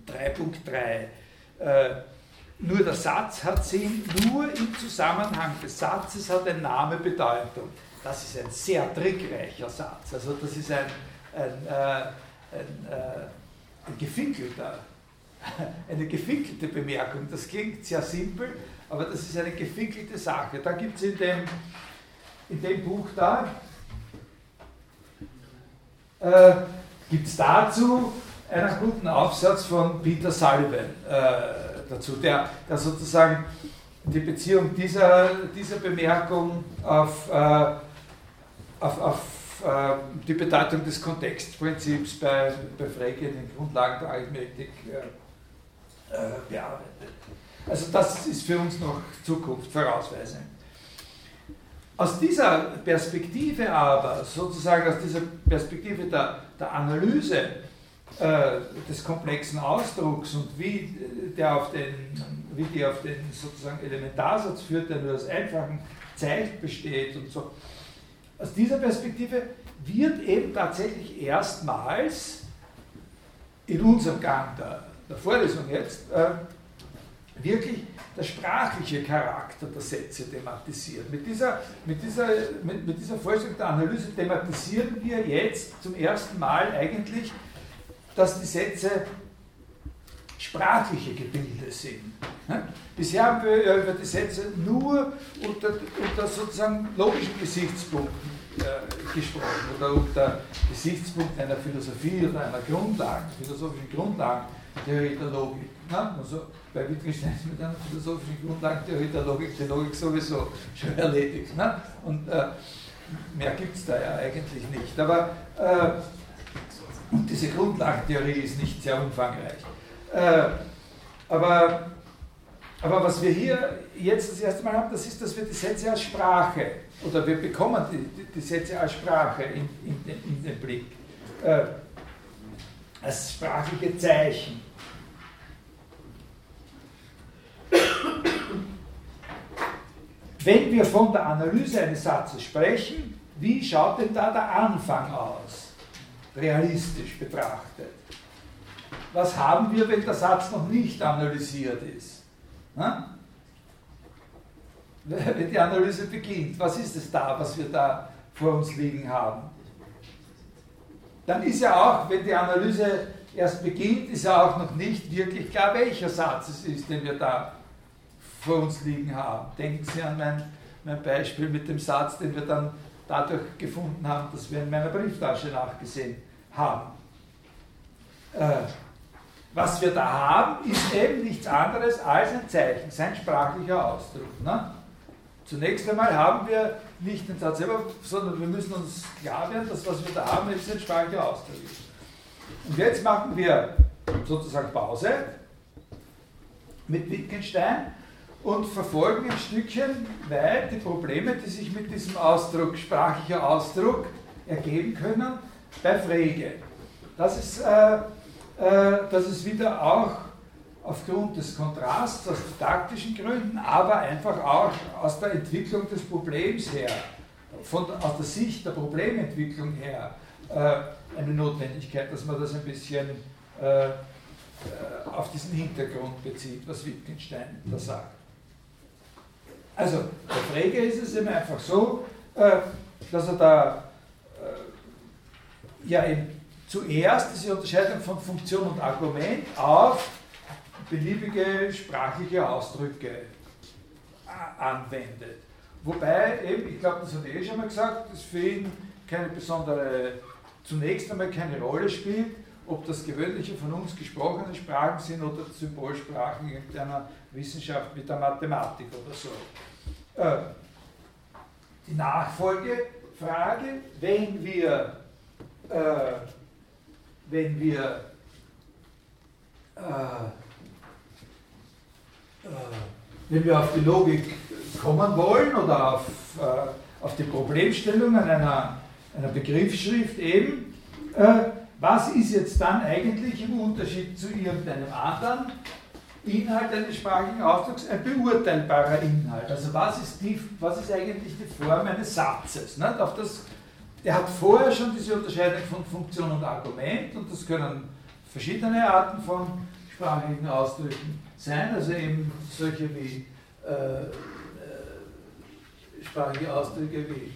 3.3. Nur der Satz hat Sinn, nur im Zusammenhang des Satzes hat ein Name Bedeutung. Das ist ein sehr trickreicher Satz. Also das ist ein, ein, äh, ein, äh, ein gefinkelter, eine gefinkelte Bemerkung. Das klingt sehr simpel, aber das ist eine gefinkelte Sache. Da gibt es in dem, in dem Buch da, äh, gibt es dazu einen guten Aufsatz von Peter Sullivan. Äh, dazu, der, der sozusagen die Beziehung dieser, dieser Bemerkung auf, äh, auf, auf äh, die Bedeutung des Kontextprinzips bei, bei Frege in den Grundlagen der Arithmetik äh, äh, bearbeitet. Also das ist für uns noch Zukunft vorausweisend. Aus dieser Perspektive aber, sozusagen aus dieser Perspektive der, der Analyse des komplexen Ausdrucks und wie, der auf den, wie die auf den sozusagen Elementarsatz führt, der nur aus einfachen Zeichen besteht und so. Aus dieser Perspektive wird eben tatsächlich erstmals in unserem Gang der, der Vorlesung jetzt äh, wirklich der sprachliche Charakter der Sätze thematisiert. Mit dieser, mit, dieser, mit, mit dieser Vorstellung der Analyse thematisieren wir jetzt zum ersten Mal eigentlich dass die Sätze sprachliche Gebilde sind. Bisher haben wir über die Sätze nur unter, unter sozusagen logischen Gesichtspunkten äh, gesprochen oder unter Gesichtspunkten einer Philosophie oder einer Grundlage, philosophischen Grundlagentheorie der Logik. Also bei Wittgenstein mit einer philosophischen Grundlagentheorie der Logik die Logik sowieso schon erledigt. Und äh, mehr gibt es da ja eigentlich nicht. Aber äh, und diese Grundlagentheorie ist nicht sehr umfangreich. Äh, aber, aber was wir hier jetzt das erste Mal haben, das ist, dass wir die Sätze als Sprache, oder wir bekommen die, die, Sätze als Sprache in, in, den, in den Blick, äh, als sprachliche Zeichen. Wenn wir von der Analyse eines Satzes sprechen, wie schaut denn da der Anfang aus? Realistisch betrachtet. Was haben wir, wenn der Satz noch nicht analysiert ist? Na? Wenn die Analyse beginnt, was ist es da, was wir da vor uns liegen haben? Dann ist ja auch, wenn die Analyse erst beginnt, ist ja auch noch nicht wirklich klar, welcher Satz es ist, den wir da vor uns liegen haben. Denken Sie an mein, mein Beispiel mit dem Satz, den wir dann dadurch gefunden haben, dass wir in meiner Brieftasche nachgesehen haben. Äh, was wir da haben, ist eben nichts anderes als ein Zeichen, sein sprachlicher Ausdruck. Ne? Zunächst einmal haben wir nicht den Satz selber, sondern wir müssen uns klar werden, dass was wir da haben, ist ein sprachlicher Ausdruck. Und jetzt machen wir sozusagen Pause mit Wittgenstein und verfolgen ein Stückchen weit die Probleme, die sich mit diesem Ausdruck, sprachlicher Ausdruck, ergeben können bei Frege. Das ist, äh, äh, das ist wieder auch aufgrund des Kontrasts aus taktischen Gründen, aber einfach auch aus der Entwicklung des Problems her, von, aus der Sicht der Problementwicklung her, äh, eine Notwendigkeit, dass man das ein bisschen äh, äh, auf diesen Hintergrund bezieht, was Wittgenstein da sagt. Also, bei Frege ist es eben einfach so, äh, dass er da ja eben zuerst diese Unterscheidung von Funktion und Argument auf beliebige sprachliche Ausdrücke äh, anwendet. Wobei eben, ich glaube, das hat er eh schon mal gesagt, dass für ihn keine besondere, zunächst einmal keine Rolle spielt, ob das gewöhnliche von uns gesprochene Sprachen sind oder Symbolsprachen irgendeiner Wissenschaft wie der Mathematik oder so. Äh, die Nachfolgefrage, wenn wir äh, wenn wir äh, äh, wenn wir auf die Logik kommen wollen oder auf, äh, auf die Problemstellung einer, einer Begriffsschrift eben, äh, was ist jetzt dann eigentlich im Unterschied zu irgendeinem anderen Inhalt eines sprachlichen Ausdrucks ein beurteilbarer Inhalt? Also was ist, die, was ist eigentlich die Form eines Satzes? Nicht? Auf das, er hat vorher schon diese Unterscheidung von Funktion und Argument und das können verschiedene Arten von sprachlichen Ausdrücken sein, also eben solche wie äh, äh, sprachliche Ausdrücke wie,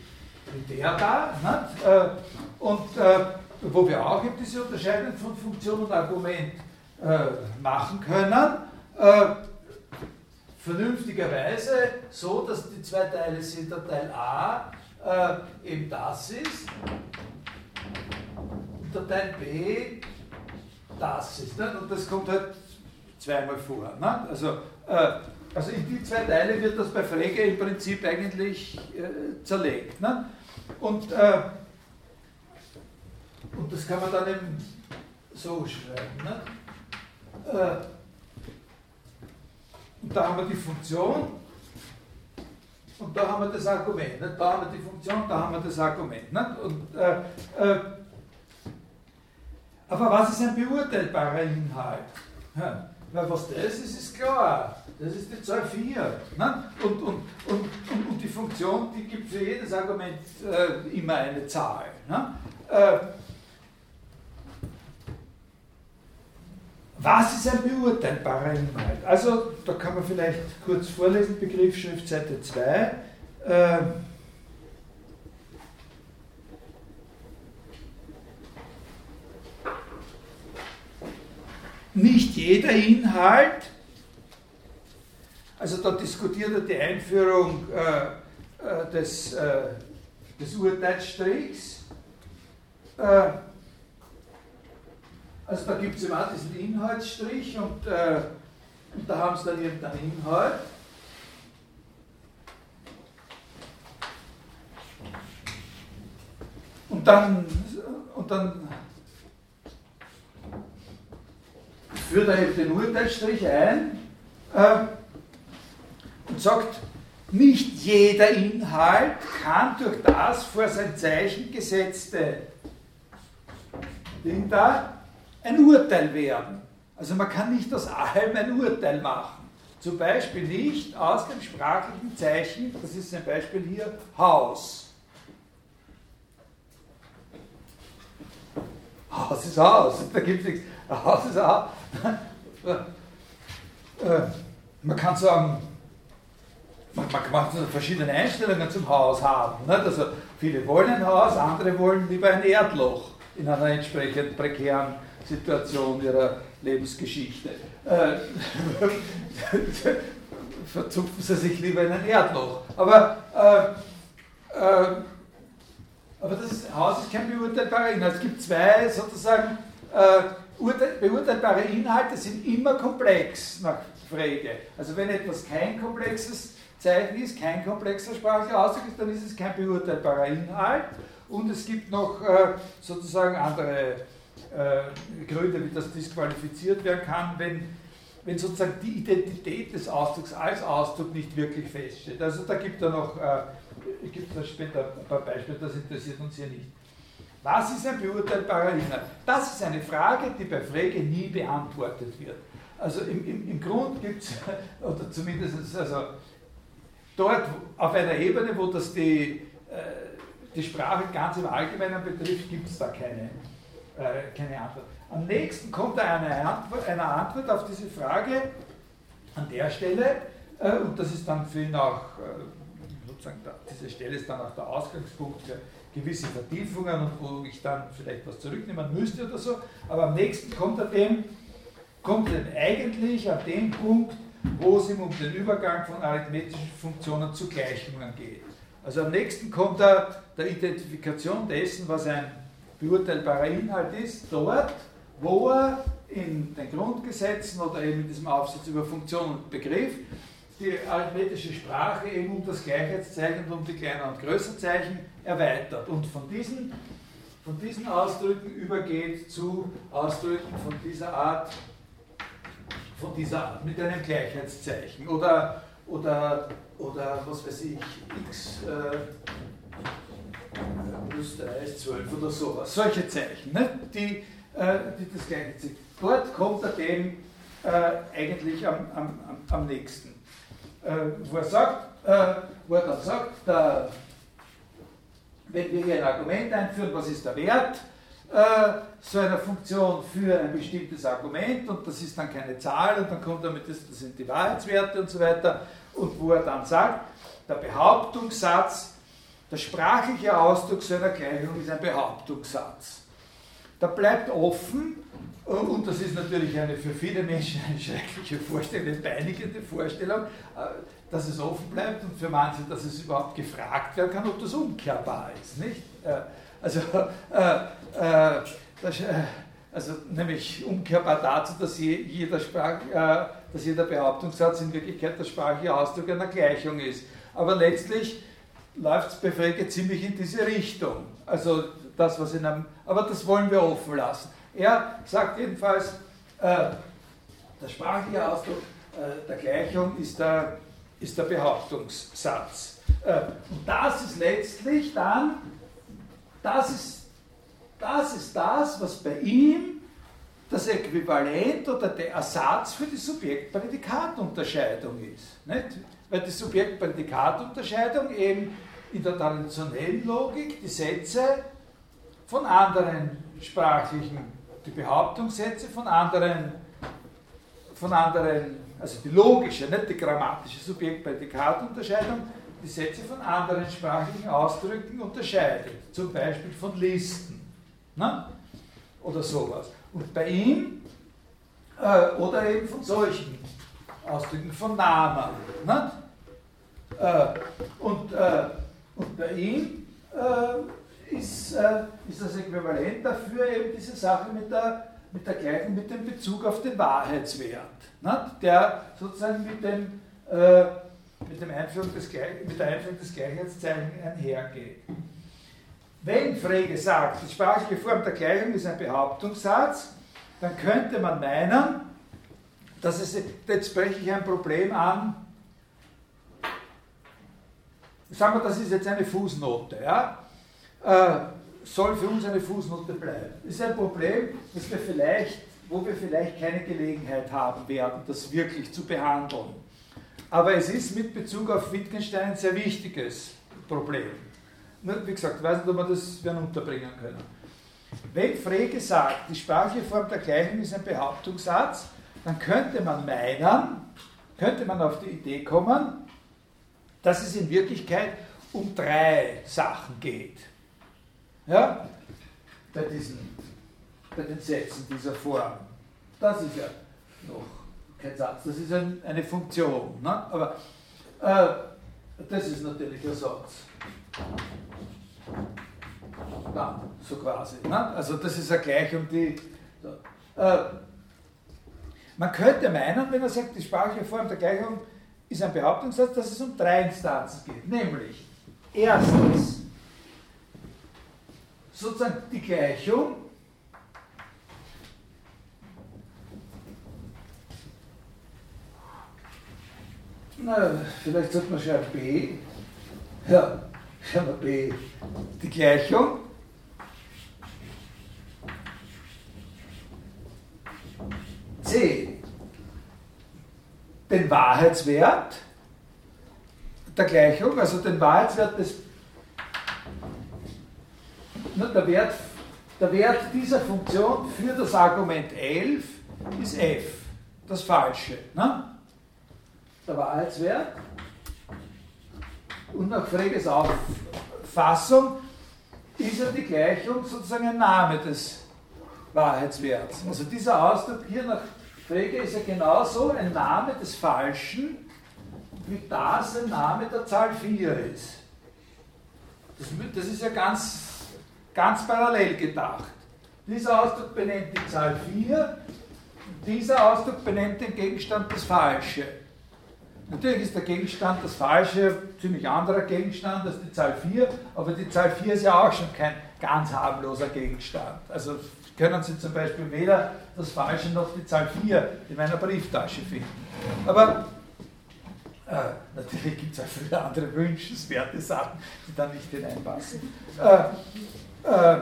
wie der da. Nicht? Äh, und äh, wo wir auch eben diese Unterscheidung von Funktion und Argument äh, machen können, äh, vernünftigerweise so, dass die zwei Teile sind, der Teil A eben das ist und der Teil B das ist. Nicht? Und das kommt halt zweimal vor. Nicht? Also, äh, also in die zwei Teile wird das bei Frege im Prinzip eigentlich äh, zerlegt. Nicht? Und, äh, und das kann man dann eben so schreiben. Nicht? Äh, und da haben wir die Funktion und da haben wir das Argument. Nicht? Da haben wir die Funktion, da haben wir das Argument. Nicht? Und, äh, äh, aber was ist ein beurteilbarer Inhalt? Ja, weil was das ist, ist klar. Das ist die Zahl 4. Ne? Und, und, und, und, und die Funktion, die gibt für jedes Argument äh, immer eine Zahl. Ne? Äh, was ist ein beurteilbarer Inhalt? Also, da kann man vielleicht kurz vorlesen, Begriffsschrift Seite 2. Äh, nicht jeder Inhalt, also da diskutiert er die Einführung äh, äh, des, äh, des Urteilsstrichs. Äh, also da gibt es immer diesen Inhaltsstrich und, äh, und da haben sie dann irgendeinen Inhalt. Und dann, und dann führt er eben den Urteilsstrich ein äh, und sagt, nicht jeder Inhalt kann durch das vor sein Zeichen gesetzte Ding da ein Urteil werden. Also man kann nicht aus allem ein Urteil machen. Zum Beispiel nicht aus dem sprachlichen Zeichen, das ist ein Beispiel hier, Haus. Haus ist Haus, da gibt es nichts. Haus ist Haus. Äh, man kann sagen, man, kann verschiedene Einstellungen zum Haus haben. Also viele wollen ein Haus, andere wollen lieber ein Erdloch in einer entsprechend prekären Situation ihrer Lebensgeschichte. Äh, verzupfen sie sich lieber in ein Erdloch. Aber, äh, äh, aber das Haus ist kein beurteilbarer Inhalt. Es gibt zwei sozusagen äh, beurteilbare Inhalte sind immer komplex nach Frege. Also wenn etwas kein komplexes Zeichen ist, kein komplexer sprachlicher Ausdruck ist, dann ist es kein beurteilbarer Inhalt. Und es gibt noch äh, sozusagen andere äh, Gründe, wie das disqualifiziert werden kann, wenn, wenn sozusagen die Identität des Ausdrucks als Ausdruck nicht wirklich feststeht. Also da gibt es noch, äh, gibt es später ein paar Beispiele, das interessiert uns hier nicht. Was ist ein beurteilbarer Inhalt? Das ist eine Frage, die bei Frege nie beantwortet wird. Also im, im, im Grund gibt es, oder zumindest also dort auf einer Ebene, wo das die, äh, die Sprache ganz im Allgemeinen betrifft, gibt es da keine, äh, keine Antwort. Am nächsten kommt eine Antwort, eine Antwort auf diese Frage an der Stelle, äh, und das ist dann für ihn auch, äh, sozusagen, diese Stelle ist dann auch der Ausgangspunkt für gewisse Vertiefungen und wo ich dann vielleicht was zurücknehmen müsste oder so. Aber am nächsten kommt er dem, kommt er eigentlich an dem Punkt, wo es ihm um den Übergang von arithmetischen Funktionen zu Gleichungen geht. Also am nächsten kommt er der Identifikation dessen, was ein beurteilbarer Inhalt ist, dort, wo er in den Grundgesetzen oder eben in diesem Aufsatz über Funktion und Begriff die arithmetische Sprache eben um das Gleichheitszeichen und um die kleiner und größer Zeichen erweitert. Und von diesen, von diesen Ausdrücken übergeht zu Ausdrücken von dieser Art, von dieser Art mit einem Gleichheitszeichen oder, oder, oder was weiß ich, x äh, plus 3 ist 12 oder sowas. Solche Zeichen, ne? die, äh, die das gleiche Zeichen. Dort kommt er dem äh, eigentlich am, am, am nächsten. Äh, wo, er sagt, äh, wo er dann sagt, der, wenn wir hier ein Argument einführen, was ist der Wert äh, so einer Funktion für ein bestimmtes Argument und das ist dann keine Zahl und dann kommt damit, das, das sind die Wahrheitswerte und so weiter und wo er dann sagt, der Behauptungssatz, der sprachliche Ausdruck so einer Gleichung ist ein Behauptungssatz. Da bleibt offen, und das ist natürlich eine für viele Menschen eine schreckliche Vorstellung, eine peinigende Vorstellung, äh, dass es offen bleibt und für manche, dass es überhaupt gefragt werden kann, ob das umkehrbar ist. Nicht? Äh, also, äh, also nämlich umkehrbar dazu, dass jeder, Sprach, dass jeder Behauptungssatz in Wirklichkeit der sprachliche Ausdruck einer Gleichung ist. Aber letztlich läuft es bei Frege ziemlich in diese Richtung. Also das, was in einem, aber das wollen wir offen lassen. Er sagt jedenfalls, äh, der sprachliche Ausdruck äh, der Gleichung ist der, ist der Behauptungssatz. Äh, und das ist letztlich dann, das ist, das ist das, was bei ihm das Äquivalent oder der Ersatz für die Subjekt-Prädikat-Unterscheidung ist. Nicht? Weil die Subjekt-Prädikat-Unterscheidung eben in der traditionellen Logik die Sätze von anderen sprachlichen die Behauptungssätze von anderen, von anderen, also die logische, nicht die grammatische Subjekt-Prädikat-Unterscheidung, die Sätze von anderen sprachlichen Ausdrücken unterscheidet. Zum Beispiel von Listen ne? oder sowas. Und bei ihm, äh, oder eben von solchen Ausdrücken, von Namen. Ne? Äh, und, äh, und bei ihm äh, ist, äh, ist das Äquivalent dafür eben diese Sache mit der, mit der gleichen, mit dem Bezug auf den Wahrheitswert, ne? der sozusagen mit, dem, äh, mit, dem Einführung des, mit der Einführung des Gleichheitszeichens einhergeht. Wenn Frege sagt, die sprachliche Form der Gleichung ist ein Behauptungssatz, dann könnte man meinen, dass es, jetzt spreche ich ein Problem an, sagen wir, das ist jetzt eine Fußnote, ja? äh, soll für uns eine Fußnote bleiben. Ist ein Problem, das wir vielleicht, wo wir vielleicht keine Gelegenheit haben werden, das wirklich zu behandeln. Aber es ist mit Bezug auf Wittgenstein ein sehr wichtiges Problem. Wie gesagt, ich weiß nicht, ob wir das werden unterbringen können. Wenn Frege sagt, die sprachliche Form der Gleichung ist ein Behauptungssatz, dann könnte man meinen, könnte man auf die Idee kommen, dass es in Wirklichkeit um drei Sachen geht. Ja? Bei, diesen, bei den Sätzen dieser Form. Das ist ja noch kein Satz, das ist ein, eine Funktion. Ne? Aber äh, das ist natürlich ein Satz. Dann, so quasi. Ne? Also das ist eine Gleichung, die. So. Äh, man könnte meinen, wenn man sagt, die sprachliche Form der Gleichung ist ein Behauptungssatz, dass es um drei Instanzen geht. Nämlich, erstens, sozusagen die Gleichung Na, vielleicht sollte man schreiben B. Ja, schreiben wir B. Die Gleichung. C. Den Wahrheitswert der Gleichung, also den Wahrheitswert des der Wert, der Wert dieser Funktion für das Argument 11 ist f, das Falsche. Ne? Der Wahrheitswert. Und nach Freges Auffassung ist ja die Gleichung sozusagen ein Name des Wahrheitswerts. Also dieser Ausdruck hier nach Frege ist ja genauso ein Name des Falschen, wie das ein Name der Zahl 4 ist. Das, das ist ja ganz ganz parallel gedacht. Dieser Ausdruck benennt die Zahl 4, dieser Ausdruck benennt den Gegenstand das Falsche. Natürlich ist der Gegenstand das Falsche ziemlich anderer Gegenstand als die Zahl 4, aber die Zahl 4 ist ja auch schon kein ganz harmloser Gegenstand. Also können Sie zum Beispiel weder das Falsche noch die Zahl 4 in meiner Brieftasche finden. Aber äh, natürlich gibt es auch viele andere wünschenswerte Sachen, die da nicht hineinpassen. Äh, äh,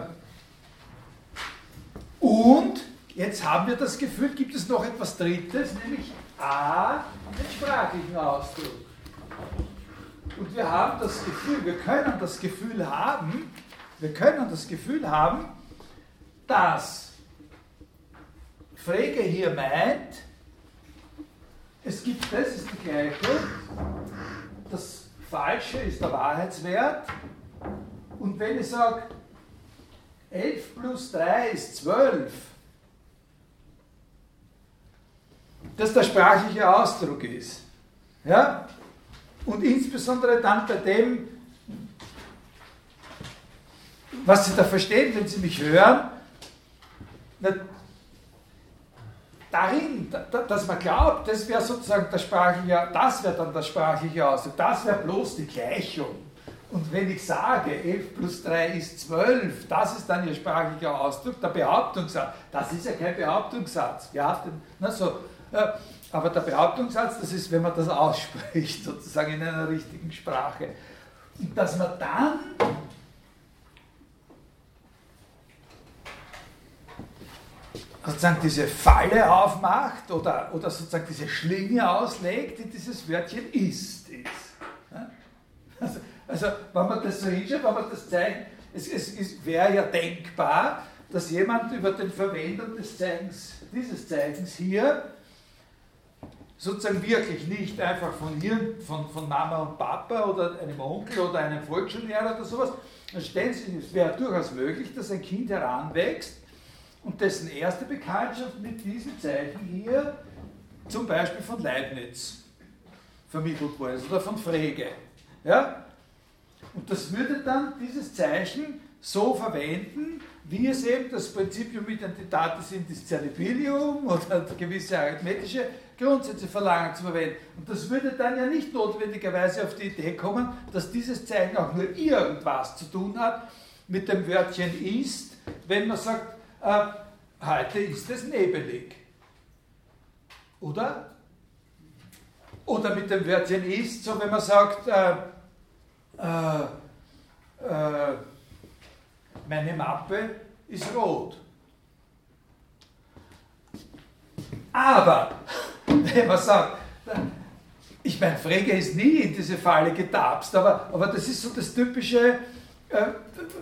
und jetzt haben wir das Gefühl, gibt es noch etwas Drittes, nämlich A, den sprachlichen Ausdruck. Und wir haben das Gefühl, wir können das Gefühl haben, wir können das Gefühl haben, dass Frege hier meint, es gibt, das ist die Gleichung, das Falsche ist der Wahrheitswert und wenn ich sage, 11 plus 3 ist 12, dass der sprachliche Ausdruck ist. Ja? Und insbesondere dann bei dem, was Sie da verstehen, wenn Sie mich hören, darin, dass man glaubt, das wäre sozusagen der sprachliche, das wäre dann der sprachliche Ausdruck, das wäre bloß die Gleichung. Und wenn ich sage, 11 plus 3 ist 12, das ist dann Ihr sprachlicher Ausdruck, der Behauptungssatz. Das ist ja kein Behauptungssatz. Ja, na so, äh, aber der Behauptungssatz, das ist, wenn man das ausspricht, sozusagen in einer richtigen Sprache. Und dass man dann sozusagen diese Falle aufmacht oder, oder sozusagen diese Schlinge auslegt, die dieses Wörtchen ist. ist. Also, also, wenn man das so hinschaut, wenn man das zeigt, es, es, es wäre ja denkbar, dass jemand über den Verwendung des Zeichens, dieses Zeichens hier sozusagen wirklich nicht einfach von hier, von, von Mama und Papa oder einem Onkel oder einem Volksschullehrer oder sowas, dann stellen Sie, es wäre durchaus möglich, dass ein Kind heranwächst und dessen erste Bekanntschaft mit diesem Zeichen hier zum Beispiel von Leibniz vermittelt worden ist oder von Frege. Ja? Und das würde dann dieses Zeichen so verwenden, wie es eben das Prinzipium Identitatis Indiscernibilium oder gewisse arithmetische Grundsätze verlangen zu verwenden. Und das würde dann ja nicht notwendigerweise auf die Idee kommen, dass dieses Zeichen auch nur irgendwas zu tun hat mit dem Wörtchen ist, wenn man sagt, äh, heute ist es nebelig. Oder? Oder mit dem Wörtchen ist, so wenn man sagt, äh, äh, äh, meine Mappe ist rot. Aber, wenn man sagt, ich meine, Frege ist nie in diese Falle getapst, aber, aber das ist so das typische, äh,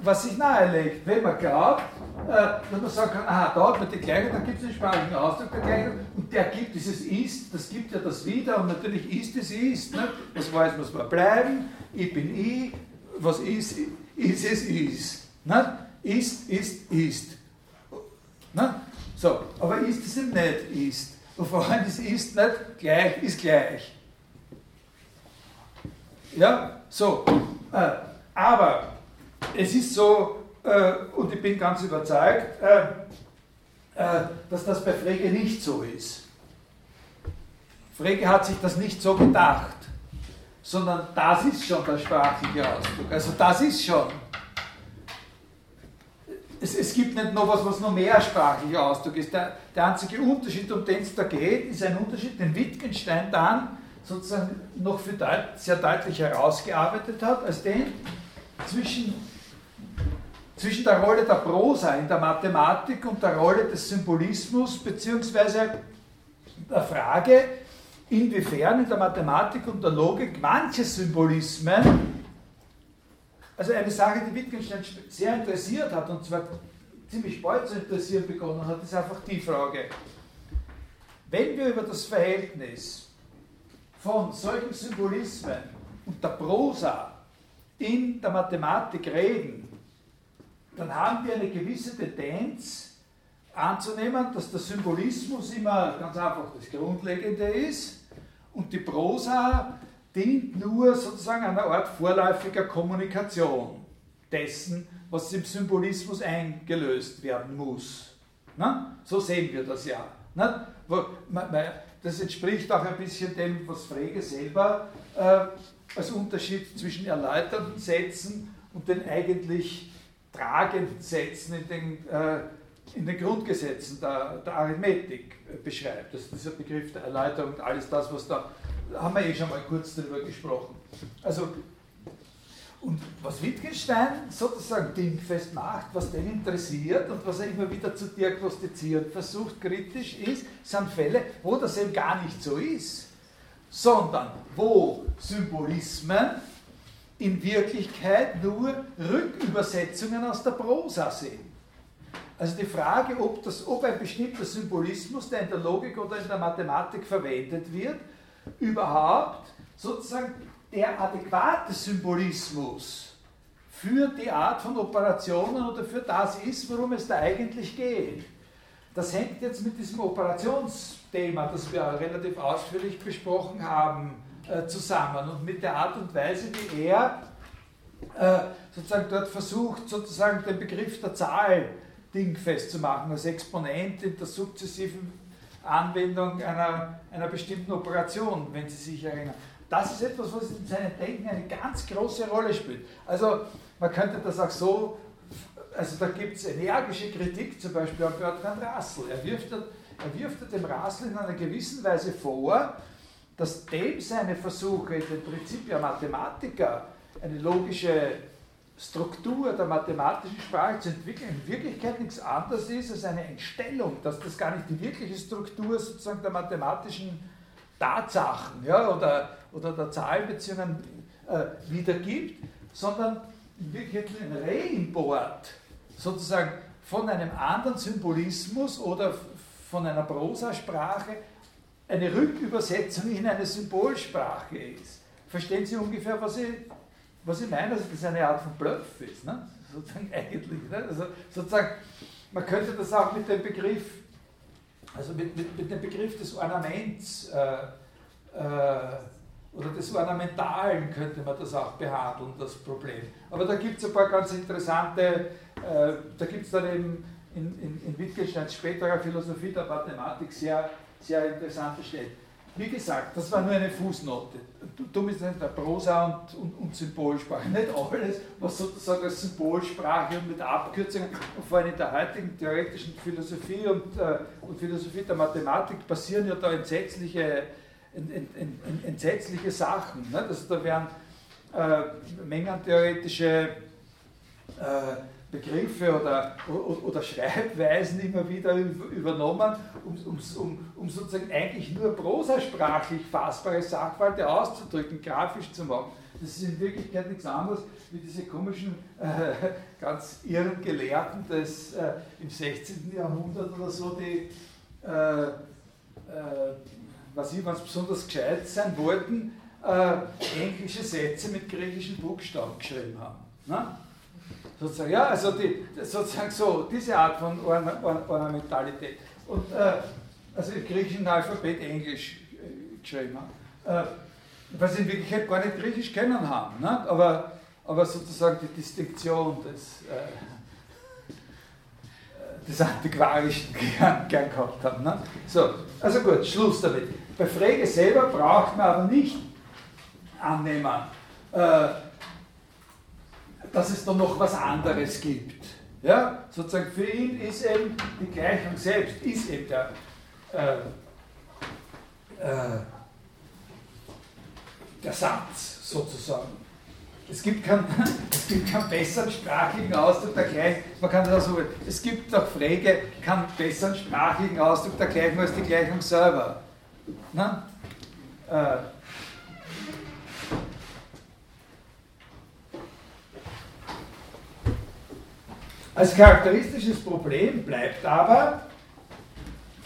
was sich nahelegt. Wenn man glaubt, äh, dass man sagen kann, aha, hat man die Gleichung, dann gibt es den sprachlichen Ausdruck der Gleichung und der gibt dieses Ist, das gibt ja das wieder und natürlich ist es Ist. Ne? Das weiß muss man bleiben, ich bin ich, was ist, ist es ist. Ne? Ist, ist, ist. Ne? So, aber ist es eben nicht ist. Und vor allem ist ist nicht gleich, ist gleich. Ja, so. Äh, aber es ist so, äh, und ich bin ganz überzeugt, äh, äh, dass das bei Frege nicht so ist. Frege hat sich das nicht so gedacht, sondern das ist schon der sprachliche Ausdruck. Also das ist schon. Es, es gibt nicht noch was, was mehr sprachlicher Ausdruck ist. Der, der einzige Unterschied, um den es da geht, ist ein Unterschied, den Wittgenstein dann sozusagen noch für deut sehr deutlich herausgearbeitet hat, als den zwischen zwischen der Rolle der Prosa in der Mathematik und der Rolle des Symbolismus, beziehungsweise der Frage, inwiefern in der Mathematik und der Logik manche Symbolismen, also eine Sache, die Wittgenstein sehr interessiert hat, und zwar ziemlich bald zu interessieren begonnen hat, ist einfach die Frage, wenn wir über das Verhältnis von solchen Symbolismen und der Prosa in der Mathematik reden, dann haben wir eine gewisse Tendenz anzunehmen, dass der Symbolismus immer ganz einfach das Grundlegende ist und die Prosa dient nur sozusagen einer Art vorläufiger Kommunikation dessen, was im Symbolismus eingelöst werden muss. Na? So sehen wir das ja. Na? Das entspricht auch ein bisschen dem, was Frege selber äh, als Unterschied zwischen erläuternden Sätzen und den eigentlich tragenden Sätzen in den, äh, in den Grundgesetzen der, der Arithmetik beschreibt. Das ist dieser Begriff der Erläuterung alles das, was da haben wir eh schon mal kurz darüber gesprochen. Also und was Wittgenstein sozusagen dingfest macht, was den interessiert und was er immer wieder zu diagnostizieren versucht, kritisch ist, sind Fälle, wo das eben gar nicht so ist, sondern wo Symbolismen in Wirklichkeit nur Rückübersetzungen aus der Prosa sind. Also die Frage, ob, das, ob ein bestimmter Symbolismus, der in der Logik oder in der Mathematik verwendet wird, überhaupt sozusagen der adäquate Symbolismus für die Art von Operationen oder für das ist, worum es da eigentlich geht. Das hängt jetzt mit diesem Operationsthema, das wir relativ ausführlich besprochen haben, äh, zusammen und mit der Art und Weise, wie er äh, sozusagen dort versucht, sozusagen den Begriff der Zahl dingfest zu machen, als Exponent in der sukzessiven Anwendung einer, einer bestimmten Operation, wenn Sie sich erinnern. Das ist etwas, was in seinem Denken eine ganz große Rolle spielt. Also man könnte das auch so, also da gibt es energische Kritik zum Beispiel an Bertrand Russell. Er wirft, er wirft dem Russell in einer gewissen Weise vor, dass dem seine Versuche, den Prinzipien Mathematiker eine logische Struktur der mathematischen Sprache zu entwickeln, in Wirklichkeit nichts anderes ist als eine Entstellung, dass das gar nicht die wirkliche Struktur sozusagen der mathematischen Tatsachen ja, oder, oder der Zahlenbeziehungen äh, wiedergibt, sondern wirklich ein Reimport sozusagen von einem anderen Symbolismus oder von einer Prosasprache eine Rückübersetzung in eine Symbolsprache ist. Verstehen Sie ungefähr, was ich, was ich meine? Also, dass das eine Art von Bluff ist, ne? sozusagen eigentlich. Ne? Also, sozusagen, man könnte das auch mit dem Begriff also mit, mit, mit dem Begriff des Ornaments äh, äh, oder des Ornamentalen könnte man das auch behandeln, das Problem. Aber da gibt es ein paar ganz interessante, äh, da gibt es dann eben in, in, in Wittgensteins späterer Philosophie der Mathematik sehr, sehr interessante Stellen. Wie gesagt, das war nur eine Fußnote. Dumm ist nicht der Prosa und, und, und, Symbolsprache. Nicht alles, was sozusagen als Symbolsprache und mit Abkürzungen, und vor allem in der heutigen theoretischen Philosophie und, äh, und Philosophie der Mathematik passieren ja da entsetzliche, entsetzliche Sachen. Ne? Das, da werden äh, mengentheoretische äh, Begriffe oder, oder Schreibweisen immer wieder übernommen, um, um, um, um sozusagen eigentlich nur prosasprachlich fassbare Sachverhalte auszudrücken, grafisch zu machen. Das ist in Wirklichkeit nichts anderes wie diese komischen, äh, ganz irren Gelehrten des äh, im 16. Jahrhundert oder so, die, äh, äh was ich, besonders gescheit sein wollten, äh, englische Sätze mit griechischen Buchstaben geschrieben haben. Ne? Sozusagen, ja, also die, sozusagen so, diese Art von Orna, Ornamentalität. Und äh, also im griechischen Alphabet Englisch äh, geschrieben haben. Äh, weil sie in Wirklichkeit gar nicht Griechisch kennen haben, ne? aber, aber sozusagen die Distinktion des, äh des Antiquarischen gern, gern gehabt haben. Ne? So, also gut, Schluss damit. Bei Frege selber braucht man aber nicht annehmen, äh, dass es da noch was anderes gibt. Ja, sozusagen für ihn ist eben die Gleichung selbst, ist eben der, äh, äh, der Satz sozusagen. Es gibt, keinen, es gibt keinen besseren sprachlichen Ausdruck der Gleichung, man kann das auch so, es gibt nach Frege keinen besseren sprachlichen Ausdruck der Gleichung als die Gleichung selber. Na? Äh, Als charakteristisches Problem bleibt aber,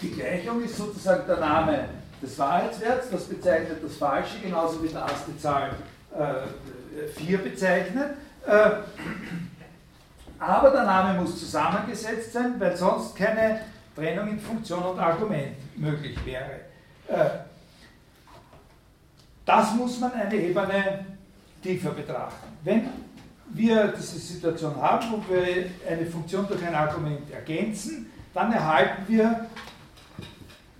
die Gleichung ist sozusagen der Name des Wahrheitswerts, das bezeichnet das Falsche, genauso wie der erste Zahl äh, 4 bezeichnet. Äh, aber der Name muss zusammengesetzt sein, weil sonst keine Trennung in Funktion und Argument möglich wäre. Äh, das muss man eine Ebene tiefer betrachten. Wenn wir diese Situation haben, wo wir eine Funktion durch ein Argument ergänzen, dann erhalten wir,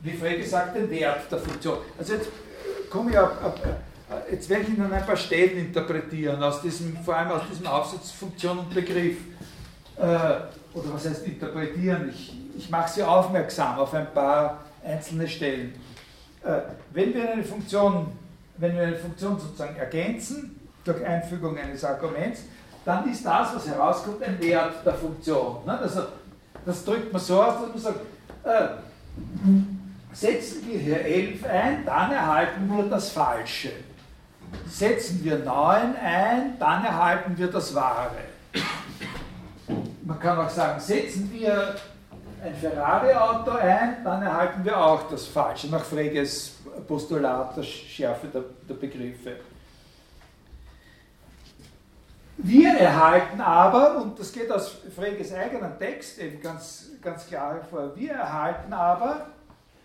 wie vorher gesagt, den Wert der Funktion. Also jetzt komme ich auf, auf jetzt werde ich Ihnen ein paar Stellen interpretieren, aus diesem, vor allem aus diesem Aufsatz Funktion und Begriff. äh, oder was heißt interpretieren, ich, ich mache Sie aufmerksam auf ein paar einzelne Stellen. Äh, wenn wir eine Funktion, wenn wir eine Funktion sozusagen ergänzen, durch Einfügung eines Arguments, dann ist das, was herauskommt, ein Wert der Funktion. Ne? Also, das drückt man so aus, dass man sagt, äh, setzen wir hier 11 ein, dann erhalten wir das Falsche. Setzen wir 9 ein, dann erhalten wir das Wahre. Man kann auch sagen, setzen wir ein Ferrari-Auto ein, dann erhalten wir auch das Falsche, nach Freges Postulat der Schärfe der, der Begriffe. Wir erhalten aber, und das geht aus Freges eigenen Text eben ganz, ganz klar hervor, wir erhalten aber,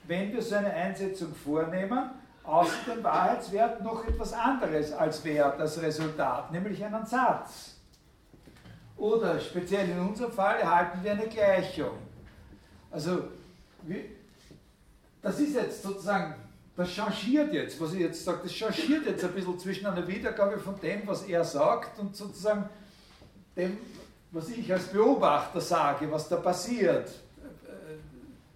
wenn wir so eine Einsetzung vornehmen, außer dem Wahrheitswert noch etwas anderes als Wert, als Resultat, nämlich einen Satz. Oder speziell in unserem Fall erhalten wir eine Gleichung. Also, das ist jetzt sozusagen, das changiert jetzt, was ich jetzt sage, das changiert jetzt ein bisschen zwischen einer Wiedergabe von dem, was er sagt, und sozusagen dem, was ich als Beobachter sage, was da passiert, äh,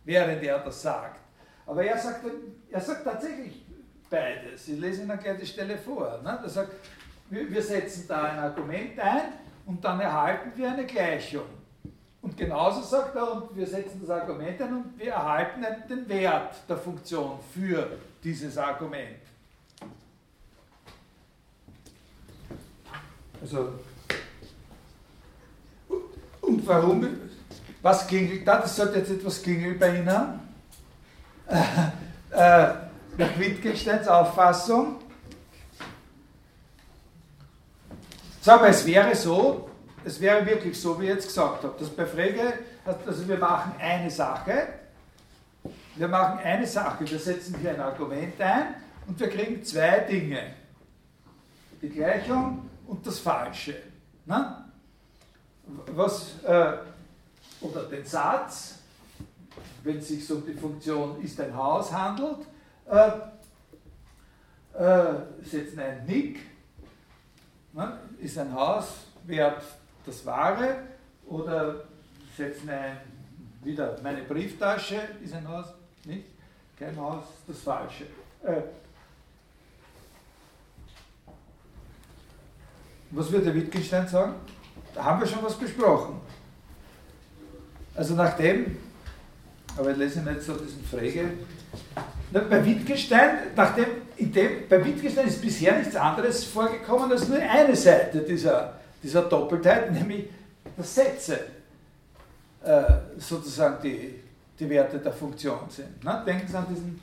während er das sagt. Aber er sagt, er sagt tatsächlich beides. Ich lese Ihnen gleich die Stelle vor. Ne? Er sagt, wir setzen da ein Argument ein und dann erhalten wir eine Gleichung. Und genauso sagt er, und wir setzen das Argument ein und wir erhalten den Wert der Funktion für dieses Argument. Also, und warum? Was klingelt da? Das sollte jetzt etwas klingeln bei Ihnen. Äh, äh, nach Wittgensteins Auffassung. So, aber es wäre so, es wäre wirklich so, wie ich jetzt gesagt habe, dass bei Frege, also wir machen eine Sache, wir machen eine Sache, wir setzen hier ein Argument ein und wir kriegen zwei Dinge. Die Gleichung und das Falsche. Na? Was, äh, oder den Satz, wenn es sich um die Funktion ist ein Haus handelt, äh, äh, setzen ein Nick, na? ist ein Haus wert das Wahre oder setzen ein, wieder meine Brieftasche, ist ein Haus, nicht? Kein Haus, das Falsche. Äh, was würde Wittgenstein sagen? Da haben wir schon was besprochen. Also nachdem, aber ich lese nicht so diesen Frage, bei Wittgenstein, nachdem, in dem, bei Wittgenstein ist bisher nichts anderes vorgekommen als nur eine Seite dieser dieser Doppeltheit, nämlich dass Sätze äh, sozusagen die, die Werte der Funktion sind. Ne? Denken Sie an diesen,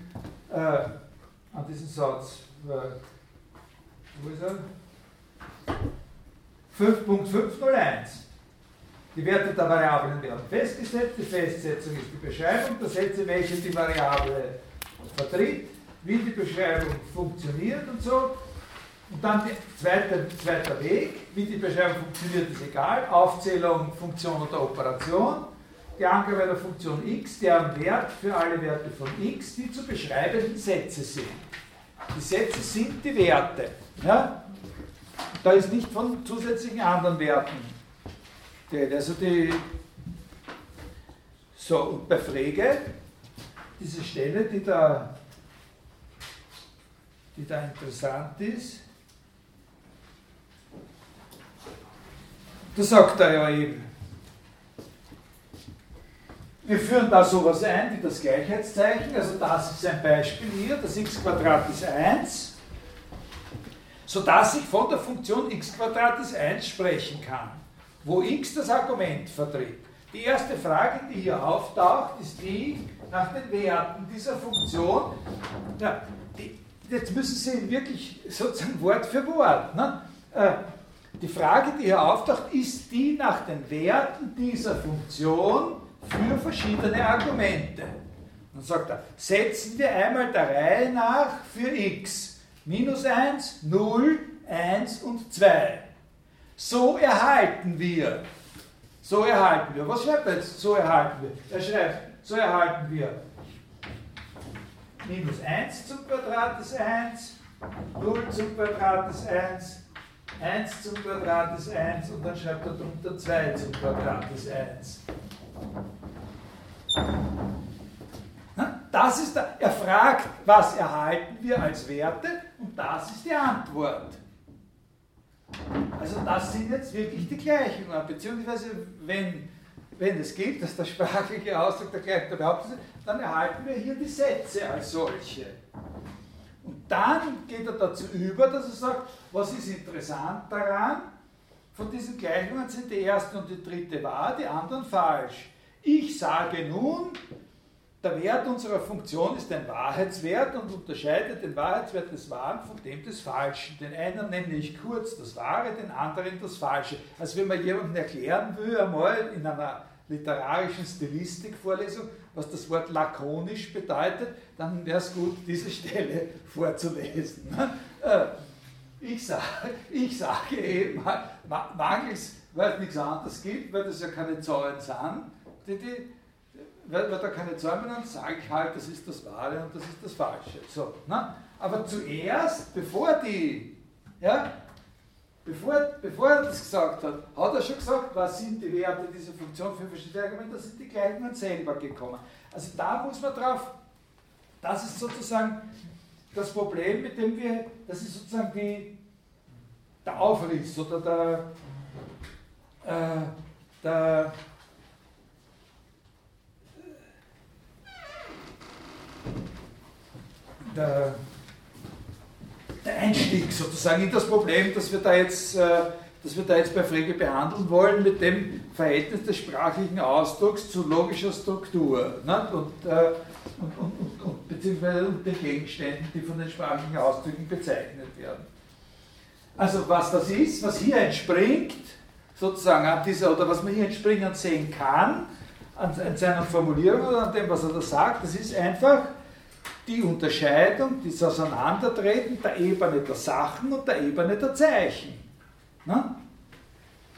äh, an diesen Satz. Äh, wo ist er? 5.501. Die Werte der Variablen werden festgesetzt. Die Festsetzung ist die Beschreibung der Sätze, welche die Variable vertritt, wie die Beschreibung funktioniert und so. Und dann der zweite, zweiter Weg, wie die Beschreibung funktioniert, ist egal. Aufzählung, Funktion oder Operation. Die Angabe der Funktion x, deren Wert für alle Werte von x, die zu beschreibenden Sätze sind. Die Sätze sind die Werte. Ja? Da ist nicht von zusätzlichen anderen Werten. Also die, so, und bei Frege, diese Stelle, die da, die da interessant ist, Da sagt er ja eben, wir führen da sowas ein wie das Gleichheitszeichen, also das ist ein Beispiel hier, das x ist 1, sodass ich von der Funktion x ist 1 sprechen kann, wo x das Argument vertritt. Die erste Frage, die hier auftaucht, ist die nach den Werten dieser Funktion. Ja, die, jetzt müssen Sie wirklich sozusagen Wort für Wort. Ne? Die Frage, die hier auftaucht, ist die nach den Werten dieser Funktion für verschiedene Argumente. Dann sagt er, setzen wir einmal der Reihe nach für x. Minus 1, 0, 1 und 2. So erhalten wir. So erhalten wir. Was schreibt er jetzt? So erhalten wir. Er schreibt, so erhalten wir minus 1 zum Quadrat ist 1, 0 zum Quadrat ist 1, 1 zum Quadrat ist 1 und dann schreibt er drunter 2 zum Quadrat ist 1. Das ist der, er fragt, was erhalten wir als Werte und das ist die Antwort. Also das sind jetzt wirklich die Gleichungen, beziehungsweise wenn, wenn es gibt, dass der sprachliche Ausdruck der Gleichung behauptet ist, dann erhalten wir hier die Sätze als solche. Und dann geht er dazu über, dass er sagt, was ist interessant daran? Von diesen Gleichungen sind die erste und die dritte wahr, die anderen falsch. Ich sage nun, der Wert unserer Funktion ist ein Wahrheitswert und unterscheidet den Wahrheitswert des Wahren von dem des Falschen. Den einen nenne ich kurz das Wahre, den anderen das Falsche. Also wenn man jemandem erklären will, einmal in einer literarischen Stilistikvorlesung, was das Wort lakonisch bedeutet, dann wäre es gut, diese Stelle vorzulesen. Ich sage, ich sage eben, mangels, weil es nichts anderes gibt, weil das ja keine Zahlen sind, die, die weil, weil da keine Zahlen dann sage ich halt, das ist das Wahre und das ist das Falsche. So, ne? Aber zuerst, bevor die, ja, bevor, bevor er das gesagt hat, hat er schon gesagt, was sind die Werte dieser Funktion für verschiedene Argumente, da sind die Gleichungen selber gekommen. Also da muss man drauf, das ist sozusagen das Problem, mit dem wir, das ist sozusagen die, der Aufriss oder der, äh, der der, der Einstieg sozusagen in das Problem, das wir da jetzt, äh, das wir da jetzt bei Frege behandeln wollen, mit dem Verhältnis des sprachlichen Ausdrucks zu logischer Struktur ne? und, und, und, und, beziehungsweise den Gegenständen, die von den sprachlichen Ausdrücken bezeichnet werden. Also was das ist, was hier entspringt, sozusagen an dieser, oder was man hier entspringend sehen kann, an, an seiner Formulierung oder an dem, was er da sagt, das ist einfach die Unterscheidung, das Auseinandertreten der Ebene der Sachen und der Ebene der Zeichen. Ne?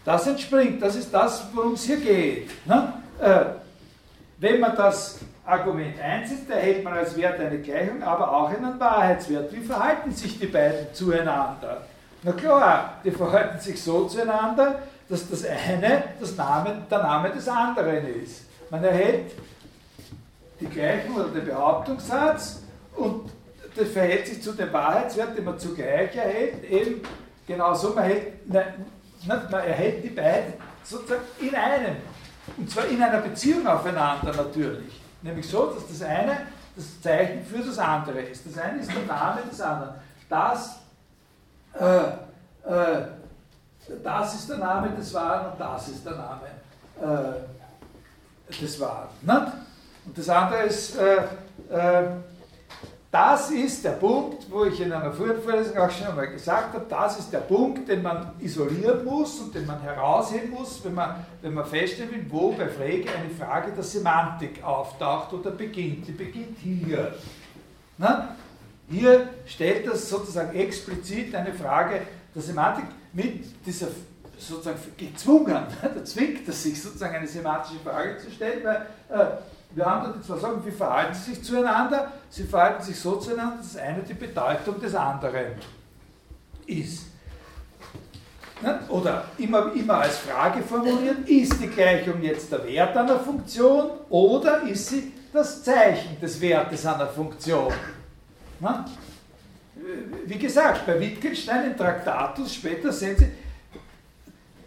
Das entspringt, das ist das, worum es hier geht. Ne? Äh, wenn man das Argument einsetzt, erhält man als Wert eine Gleichung, aber auch einen Wahrheitswert. Wie verhalten sich die beiden zueinander? Na klar, die verhalten sich so zueinander, dass das eine das Name, der Name des anderen ist. Man erhält die Gleichung oder den Behauptungssatz und das verhält sich zu dem Wahrheitswert, den man zugleich erhält, eben genauso, man, erhält, ne, man erhält die beiden sozusagen in einem. Und zwar in einer Beziehung aufeinander natürlich. Nämlich so, dass das eine das Zeichen für das andere ist. Das eine ist der Name des anderen. Das, äh, äh, das ist der Name des Wahren und das ist der Name äh, des Wahren. Nicht? Und das andere ist, äh, äh, das ist der Punkt, wo ich in einer Vorlesung auch schon einmal gesagt habe, das ist der Punkt, den man isolieren muss und den man herausheben muss, wenn man, wenn man feststellen will, wo bei Frege eine Frage der Semantik auftaucht oder beginnt. Die beginnt hier. Na? Hier stellt das sozusagen explizit eine Frage der Semantik mit dieser sozusagen gezwungen, da zwingt es sich sozusagen eine semantische Frage zu stellen, weil äh, wir haben da die zwei Sachen, wie verhalten sie sich zueinander? Sie verhalten sich so zueinander, dass das eine die Bedeutung des anderen ist. Oder immer, immer als Frage formuliert, ist die Gleichung jetzt der Wert einer Funktion oder ist sie das Zeichen des Wertes einer Funktion? Wie gesagt, bei Wittgenstein im Traktatus später sehen Sie,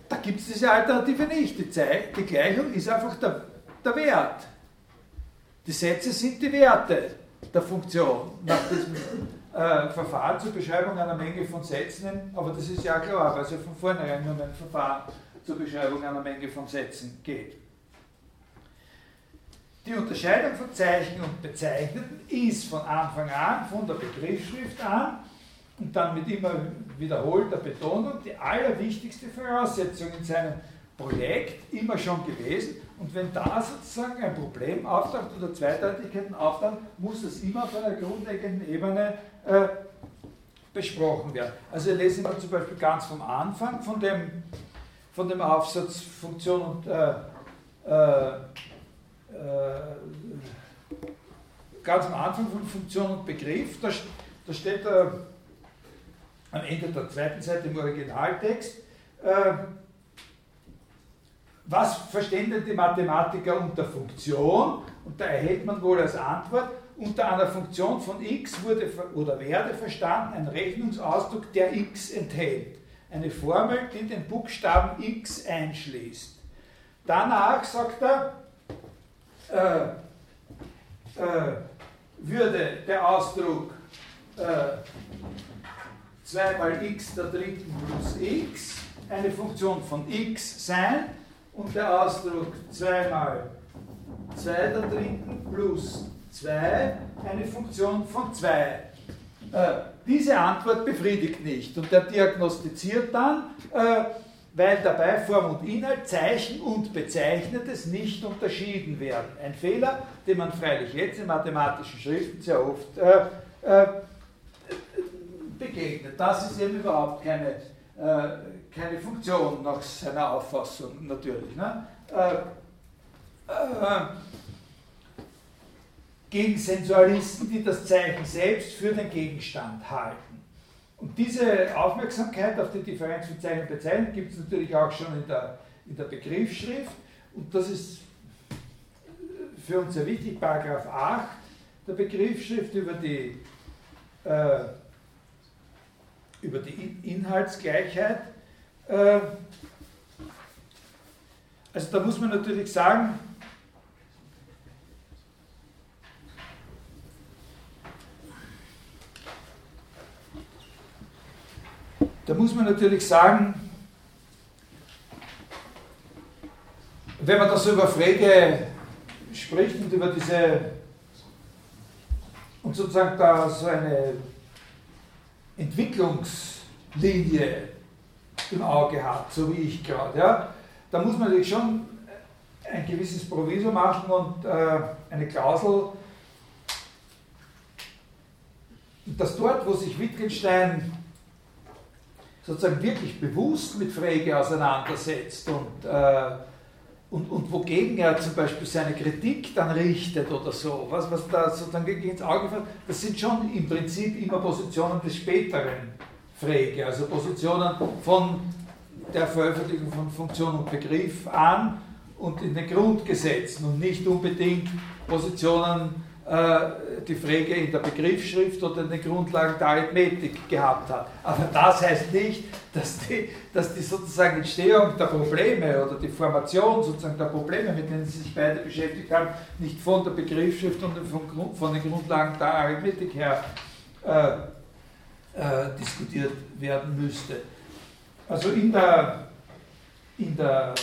da gibt es diese Alternative nicht. Die, die Gleichung ist einfach der, der Wert. Die Sätze sind die Werte der Funktion nach diesem äh, Verfahren zur Beschreibung einer Menge von Sätzen, aber das ist ja klar, weil es ja von vornherein nur um ein Verfahren zur Beschreibung einer Menge von Sätzen geht. Die Unterscheidung von Zeichen und Bezeichneten ist von Anfang an, von der Begriffsschrift an und dann mit immer wiederholter Betonung die allerwichtigste Voraussetzung in seinem Projekt immer schon gewesen und wenn da sozusagen ein Problem auftaucht oder Zweideutigkeiten auftauchen, muss das immer auf einer grundlegenden Ebene äh, besprochen werden. Also lesen wir zum Beispiel ganz vom Anfang von dem, von dem Aufsatz Funktion und äh, äh ganz am Anfang von Funktion und Begriff, da, da steht da am Ende der zweiten Seite im Originaltext, äh, was verstehen denn die Mathematiker unter Funktion? Und da erhält man wohl als Antwort, unter einer Funktion von x wurde oder werde verstanden ein Rechnungsausdruck, der x enthält. Eine Formel, die den Buchstaben x einschließt. Danach sagt er, äh, äh, würde der Ausdruck äh, 2 mal x der dritten plus x eine Funktion von x sein und der Ausdruck 2 mal 2 der dritten plus 2 eine Funktion von 2. Äh, diese Antwort befriedigt nicht und der diagnostiziert dann, äh, weil dabei Form und Inhalt, Zeichen und Bezeichnetes nicht unterschieden werden. Ein Fehler, den man freilich jetzt in mathematischen Schriften sehr oft äh, äh begegnet. Das ist eben überhaupt keine, äh, keine Funktion nach seiner Auffassung natürlich. Ne? Äh, äh, gegen Sensualisten, die das Zeichen selbst für den Gegenstand halten. Und diese Aufmerksamkeit auf die Differenz von Zeichen und Bezeichnung gibt es natürlich auch schon in der, in der Begriffsschrift. Und das ist für uns sehr wichtig, Paragraph 8 der Begriffsschrift über die, äh, über die Inhaltsgleichheit. Äh, also da muss man natürlich sagen, Da muss man natürlich sagen, wenn man da so über Frege spricht und über diese und sozusagen da so eine Entwicklungslinie im Auge hat, so wie ich gerade, ja, da muss man natürlich schon ein gewisses Provisor machen und äh, eine Klausel, dass dort, wo sich Wittgenstein sozusagen wirklich bewusst mit Frege auseinandersetzt und, äh, und, und wogegen er zum Beispiel seine Kritik dann richtet oder so, was, was da sozusagen ins Auge fällt, das sind schon im Prinzip immer Positionen des späteren Frege, also Positionen von der Veröffentlichung von Funktion und Begriff an und in den Grundgesetzen und nicht unbedingt Positionen die Frege in der Begriffsschrift oder in den Grundlagen der Arithmetik gehabt hat. Aber das heißt nicht, dass die, dass die sozusagen Entstehung der Probleme oder die Formation sozusagen der Probleme, mit denen sie sich beide beschäftigt haben, nicht von der Begriffsschrift und von, von den Grundlagen der Arithmetik her äh, äh, diskutiert werden müsste. Also in der, in der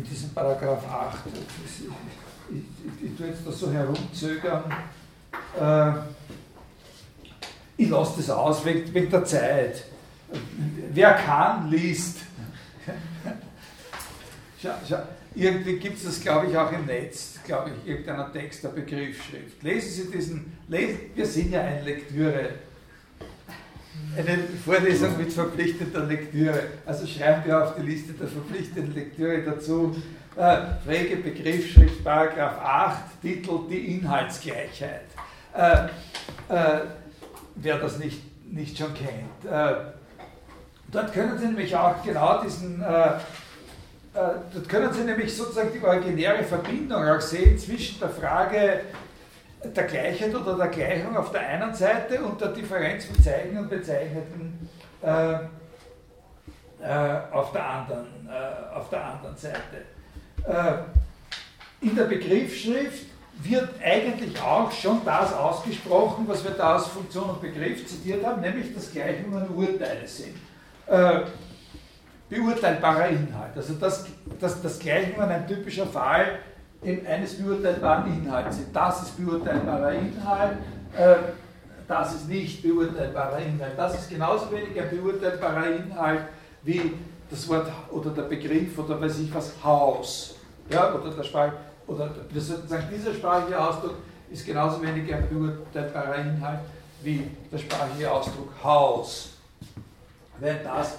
in diesem Paragraph 8. Ich, ich, ich, tue jetzt das so herumzögern. Äh, ich lasse das aus wegen, wegen der Zeit. Wer kann, liest. schau, schau. Irgendwie gibt es das, glaube ich, auch im Netz, glaube ich, irgendeiner Text der Begriffsschrift. Lesen Sie diesen, lesen, wir sind ja eine Lektüre eine Vorlesung mit verpflichtender Lektüre. Also schreiben wir auf die Liste der verpflichtenden Lektüre dazu. Äh, Frage Begriffsschrift, Paragraph 8, Titel Die Inhaltsgleichheit. Äh, äh, wer das nicht, nicht schon kennt. Äh, dort können Sie nämlich auch genau diesen, äh, äh, dort können Sie nämlich sozusagen die originäre Verbindung auch sehen zwischen der Frage, der Gleichheit oder der Gleichung auf der einen Seite und der Differenz von Zeichen und Bezeichneten auf, der anderen, auf der anderen Seite. Äh, in der Begriffsschrift wird eigentlich auch schon das ausgesprochen, was wir da aus Funktion und Begriff zitiert haben, nämlich dass Gleichungen Urteile sind. Äh, beurteilbarer Inhalt. Also dass, dass, dass Gleichungen ein typischer Fall eines beurteilbaren Inhalts sind. Das ist beurteilbarer Inhalt, äh, das ist nicht beurteilbarer Inhalt. Das ist genauso wenig ein beurteilbarer Inhalt wie das Wort oder der Begriff oder weiß ich was, Haus. Ja, oder der Sprach, oder wir sollten sagen, dieser sprachliche Ausdruck ist genauso wenig ein beurteilbarer Inhalt wie der sprachliche Ausdruck Haus. Wenn das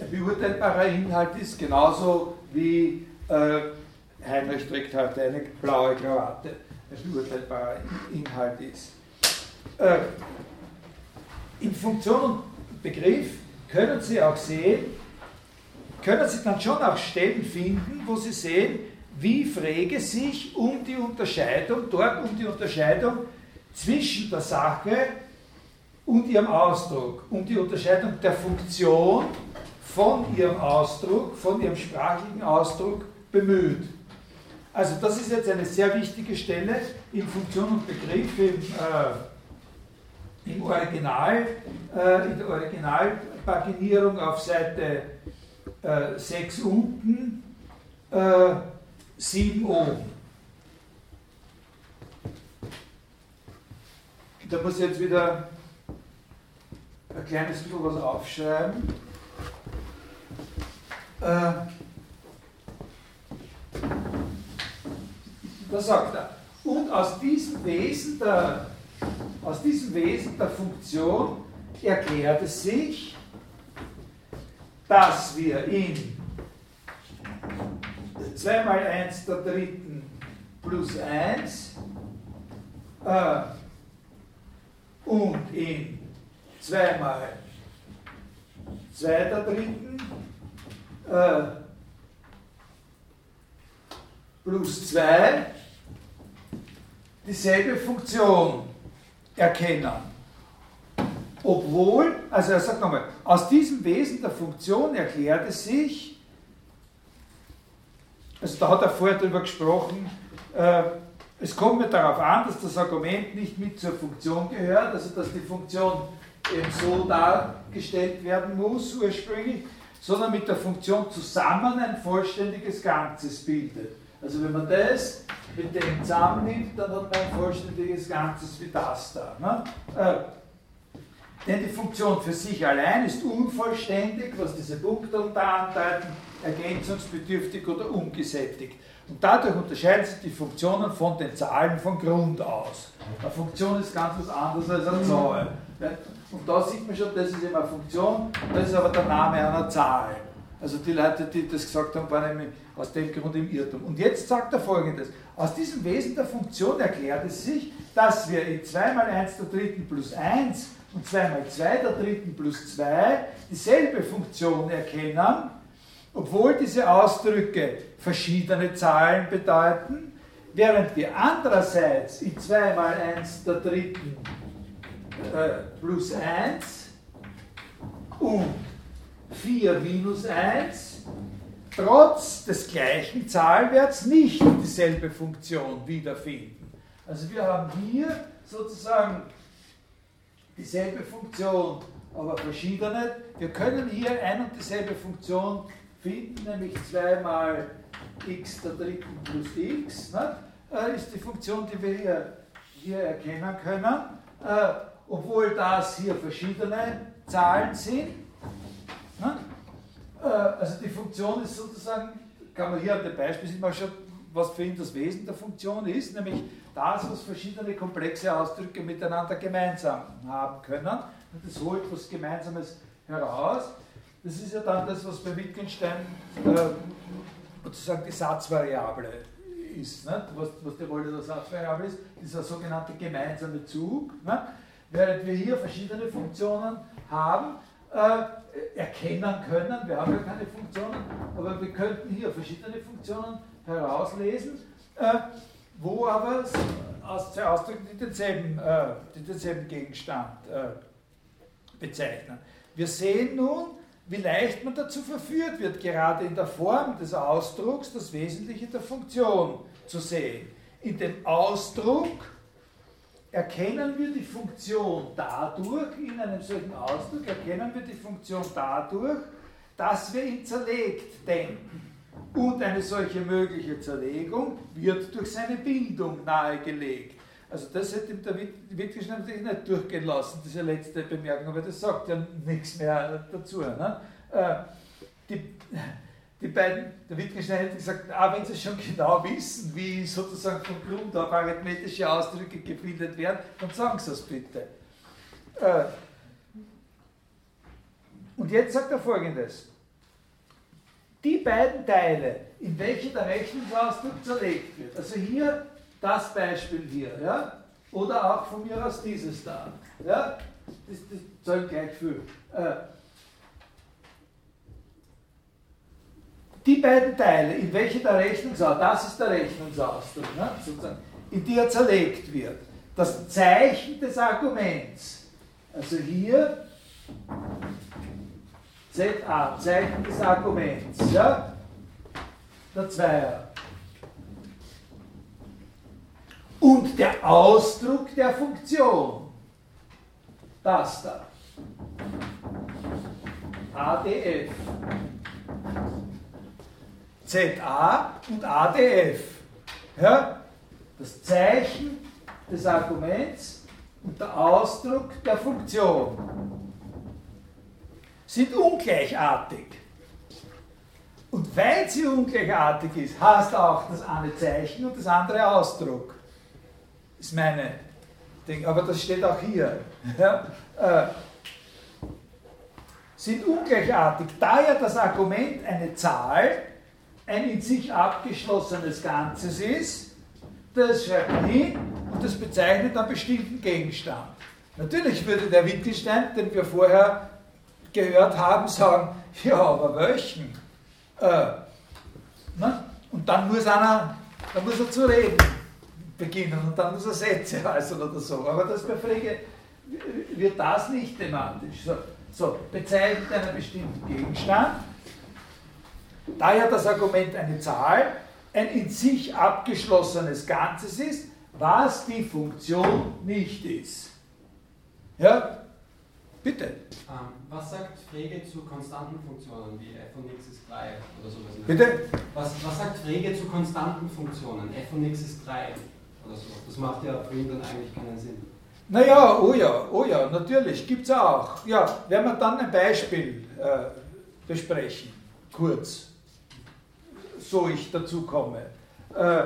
ein beurteilbarer Inhalt ist, genauso wie äh, Heinrich trägt heute eine blaue Krawatte, ein urteilbarer Inhalt ist. Äh, in Funktion und Begriff können Sie auch sehen, können Sie dann schon auch Stellen finden, wo Sie sehen, wie Frege sich um die Unterscheidung, dort um die Unterscheidung zwischen der Sache und ihrem Ausdruck, um die Unterscheidung der Funktion von ihrem Ausdruck, von ihrem sprachlichen Ausdruck bemüht. Also das ist jetzt eine sehr wichtige Stelle in Funktion und Begriff im, äh, im Original, äh, in der Originalpaginierung auf Seite äh, 6 unten, äh, 7 oben. Da muss ich jetzt wieder ein kleines bisschen was aufschreiben. Äh, da sagt er, und aus diesem Wesen der, aus diesem Wesen der Funktion erklärt es sich, dass wir in 2 mal 1 der dritten plus 1 äh, und in 2 mal 2 der dritten äh, plus 2 dieselbe Funktion erkennen. Obwohl, also er sagt nochmal, aus diesem Wesen der Funktion erklärt es sich, also da hat er vorher darüber gesprochen, äh, es kommt mir darauf an, dass das Argument nicht mit zur Funktion gehört, also dass die Funktion eben so dargestellt werden muss ursprünglich, sondern mit der Funktion zusammen ein vollständiges Ganzes bildet. Also wenn man das mit dem zusammennimmt, dann hat man ein vollständiges Ganzes wie das da. Ne? Äh, denn die Funktion für sich allein ist unvollständig, was diese Punkte da andeuten, ergänzungsbedürftig oder ungesättigt. Und dadurch unterscheiden sich die Funktionen von den Zahlen von Grund aus. Eine Funktion ist ganz was anderes als eine Zahl. Und da sieht man schon, das ist immer eine Funktion, das ist aber der Name einer Zahl. Also die Leute, die das gesagt haben, waren aus dem Grund im Irrtum. Und jetzt sagt er folgendes: Aus diesem Wesen der Funktion erklärt es sich, dass wir in 2 mal 1 der dritten plus 1 und 2 mal 2 der dritten plus 2 dieselbe Funktion erkennen, obwohl diese Ausdrücke verschiedene Zahlen bedeuten, während wir andererseits in 2 mal 1 der dritten äh, plus 1 und 4 minus 1 trotz des gleichen Zahlwerts nicht dieselbe Funktion wiederfinden. Also wir haben hier sozusagen dieselbe Funktion, aber verschiedene. Wir können hier ein und dieselbe Funktion finden, nämlich 2 mal x der dritten plus x, ne, äh, ist die Funktion, die wir hier, hier erkennen können. Äh, obwohl das hier verschiedene Zahlen sind. Ne? Äh, also die Funktion ist sozusagen, kann man hier an dem Beispiel sehen, man schon, was für ihn das Wesen der Funktion ist, nämlich das, was verschiedene komplexe Ausdrücke miteinander gemeinsam haben können. Und das holt was Gemeinsames heraus. Das ist ja dann das, was bei Wittgenstein äh, sozusagen die Satzvariable ist. Ne? Was, was die Rolle der Satzvariable ist, dieser sogenannte gemeinsame Zug. Ne? während wir hier verschiedene Funktionen haben, äh, erkennen können. Wir haben ja keine Funktionen, aber wir könnten hier verschiedene Funktionen herauslesen, äh, wo aber aus zwei Ausdrücken die denselben, äh, denselben Gegenstand äh, bezeichnen. Wir sehen nun, wie leicht man dazu verführt wird, gerade in der Form des Ausdrucks das Wesentliche der Funktion zu sehen. In dem Ausdruck erkennen wir die Funktion dadurch, in einem solchen Ausdruck erkennen wir die Funktion dadurch, dass wir ihn zerlegt denken. Und eine solche mögliche Zerlegung wird durch seine Bildung nahegelegt. Also das hätte der Wittgenstein natürlich nicht durchgehen lassen, diese letzte Bemerkung, aber das sagt ja nichts mehr dazu. Ne? Äh, die, die beiden, der Wittgenstein hätte gesagt, ah, wenn Sie schon genau wissen, wie sozusagen von Grund auf arithmetische Ausdrücke gebildet werden, dann sagen Sie es bitte. Äh, und jetzt sagt er folgendes. Die beiden Teile, in welche der Rechnungsausdruck zerlegt wird, also hier das Beispiel hier, ja, oder auch von mir aus dieses da, ja, das, das soll gleich viel. Äh, die beiden Teile, in welche der Rechnungsausdruck, das ist der Rechnungsausdruck, ne, sozusagen, in die er zerlegt wird, das Zeichen des Arguments, also hier ZA, Zeichen des Arguments, ja, der Zweier. Und der Ausdruck der Funktion, das da, ADF. ZA und ADF. Ja? Das Zeichen des Arguments und der Ausdruck der Funktion sind ungleichartig. Und weil sie ungleichartig ist, heißt auch das eine Zeichen und das andere Ausdruck. Ist meine Ding, aber das steht auch hier. Ja, äh, sind ungleichartig, da ja das Argument eine Zahl ein in sich abgeschlossenes Ganzes ist, das schreibt man hin und das bezeichnet einen bestimmten Gegenstand. Natürlich würde der Wittgenstein, den wir vorher gehört haben, sagen, ja, aber welchen? Äh, ne? Und dann muss einer, dann muss er zu reden beginnen und dann muss er Sätze äußern oder so. Aber das bei Frege wird das nicht thematisch. So, so bezeichnet einen bestimmten Gegenstand Daher das Argument eine Zahl ein in sich abgeschlossenes Ganzes ist, was die Funktion nicht ist. Ja? Bitte. Ähm, was sagt Frege zu konstanten Funktionen wie f von x ist 3 oder sowas? Bitte? Was, was sagt Frege zu konstanten Funktionen? f von x ist 3 oder so? Das macht ja für ihn dann eigentlich keinen Sinn. Naja, oh ja, oh ja, natürlich, gibt es auch. Ja, werden wir dann ein Beispiel äh, besprechen, kurz so ich dazu komme. Äh,